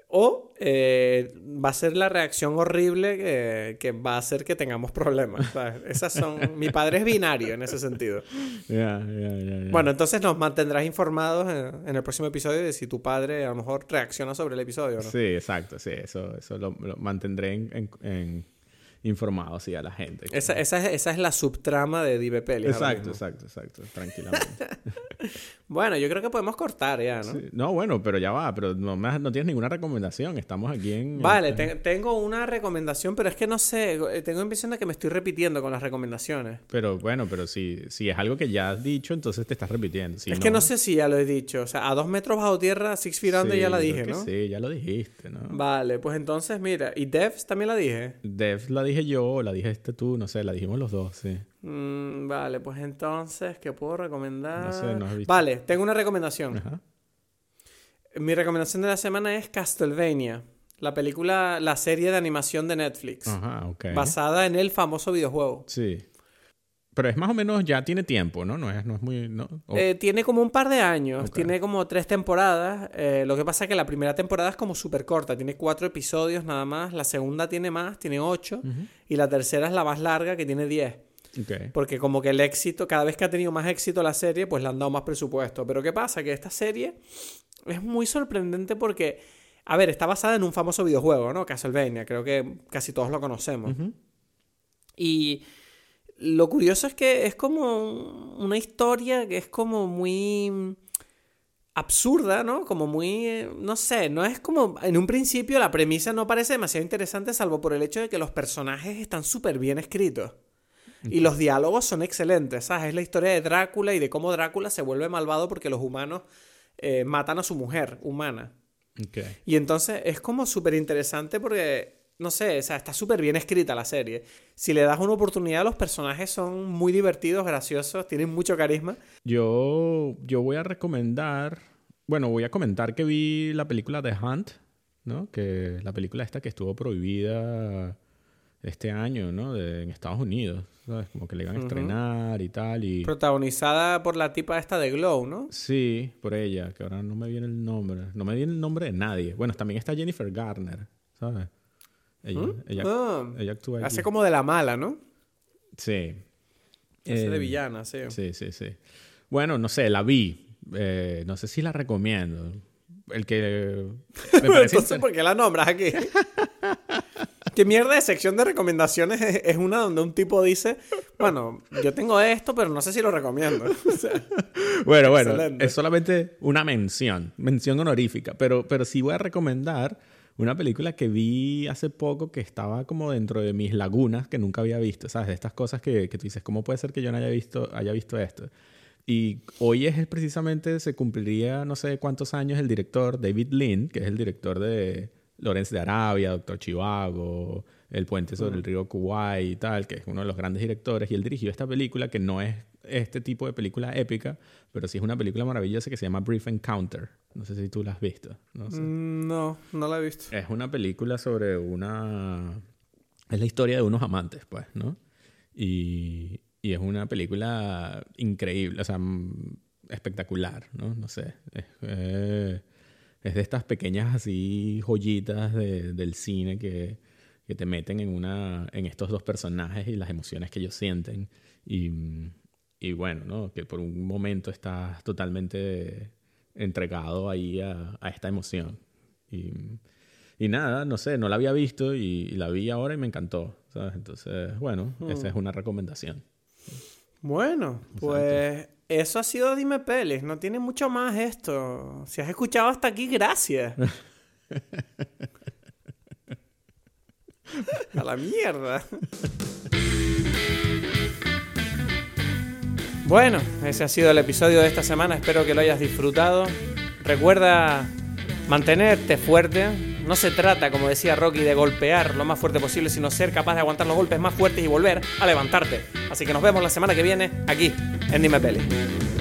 o eh, va a ser la reacción horrible que, va a hacer que tengamos problemas. Esas son... Mi padre es binario en ese sentido. Bueno, entonces nos mantendrás informados en, el próximo episodio de si tu padre a lo mejor reacciona sobre el episodio, ¿no? Sí, exacto, sí, eso, eso lo, mantendré en informado sí, a la gente. Esa, esa, es, esa es la subtrama de Peli. Exacto, exacto, exacto, tranquilamente. bueno, yo creo que podemos cortar ya, ¿no? No, bueno, pero ya va, pero no, no tienes ninguna recomendación, estamos aquí en... Vale, tengo una recomendación, pero es que no sé, eh, tengo impresión de que me estoy repitiendo con las recomendaciones. Pero bueno, pero si, si es algo que ya has dicho, entonces te estás repitiendo. es que no sé si ya lo he dicho, o sea, a dos metros bajo tierra, Six Feet Under ya la dije, ¿no? Sí, ya lo dijiste, ¿no? Vale, pues entonces mira, ¿y Devs también la dije? Devs la dije yo, la dijiste tú, no sé, la dijimos los dos, sí. Mm, vale, pues entonces, ¿qué puedo recomendar? No sé, no has visto. Vale, tengo una recomendación. Mi recomendación de la semana es Castlevania, la película, la serie de animación de Netflix. Ajá. Basada en el famoso videojuego. Sí. Pero es más o menos, ya tiene tiempo, ¿no? No es, no es muy... No, eh, tiene como un par de años, tiene como tres temporadas. Eh, lo que pasa es que la primera temporada es como súper corta, tiene cuatro episodios nada más. La segunda tiene más, tiene ocho. Y la tercera es la más larga, que tiene diez. Okay. Porque como que el éxito, cada vez que ha tenido más éxito la serie, pues le han dado más presupuesto. Pero ¿qué pasa? Que esta serie es muy sorprendente porque, a ver, está basada en un famoso videojuego, ¿no? Castlevania, creo que casi todos lo conocemos. Y lo curioso es que es como una historia que es como muy absurda, ¿no? Como muy, no sé, no es como, en un principio la premisa no parece demasiado interesante salvo por el hecho de que los personajes están súper bien escritos. Y los diálogos son excelentes, ¿sabes? Es la historia de Drácula y de cómo Drácula se vuelve malvado porque los humanos eh, matan a su mujer humana. Y entonces es como súper interesante porque no sé, o sea, está súper bien escrita la serie. Si le das una oportunidad, los personajes son muy divertidos, graciosos, tienen mucho carisma. Yo, yo voy a recomendar, bueno, voy a comentar que vi la película The Hunt, ¿no? Que la película esta que estuvo prohibida este año, ¿no? en Estados Unidos, ¿sabes? Como que le iban a estrenar y tal. Y... Protagonizada por la tipa esta de Glow, ¿no? Sí, por ella, que ahora no me viene el nombre. No me viene el nombre de nadie. Bueno, también está Jennifer Garner, ¿sabes? Ella, ¿Mm? ah. ella, actúa Hace como de la mala, ¿no? Sí. Hace de eh, villana, sí. Sí, sí, sí. Bueno, no sé, la vi. Eh, no sé si la recomiendo. El que... Me parece Entonces, ¿por qué la nombras aquí? ¿Qué mierda de sección de recomendaciones es, una donde un tipo dice, bueno, yo tengo esto, pero no sé si lo recomiendo? bueno, bueno, es solamente una mención, mención honorífica, pero, pero sí voy a recomendar una película que vi hace poco que estaba como dentro de mis lagunas que nunca había visto, ¿sabes? De estas cosas que, que tú dices, ¿cómo puede ser que yo no haya visto, haya visto esto? Y hoy es precisamente, se cumpliría no sé cuántos años el director David Lynn, que es el director de Lorenz de Arabia, Doctor Chivago, El puente sobre el río Kuwait y tal, que es uno de los grandes directores, y él dirigió esta película que no es este tipo de película épica, pero sí es una película maravillosa que se llama Brief Encounter. No sé si tú la has visto. No, mm, no, no la he visto. Es una película sobre una... Es la historia de unos amantes, pues, ¿no? Y, y es una película increíble, o sea, espectacular, ¿no? No sé. Es, eh, es de estas pequeñas así joyitas de, del cine que, que te meten en, una, en estos dos personajes y las emociones que ellos sienten. Y, y bueno, ¿no? Que por un momento estás totalmente entregado ahí a, a esta emoción. Y, y, nada, no sé, no la había visto y, la vi ahora y me encantó, ¿sabes? Entonces, bueno, esa es mm. una recomendación. Bueno, pues eso ha sido Dime Pelis, no tiene mucho más esto. Si has escuchado hasta aquí, gracias. A la mierda. Bueno, ese ha sido el episodio de esta semana. Espero que lo hayas disfrutado. Recuerda mantenerte fuerte. No se trata, como decía Rocky, de golpear lo más fuerte posible, sino ser capaz de aguantar los golpes más fuertes y volver a levantarte. Así que nos vemos la semana que viene aquí en Dime Peli.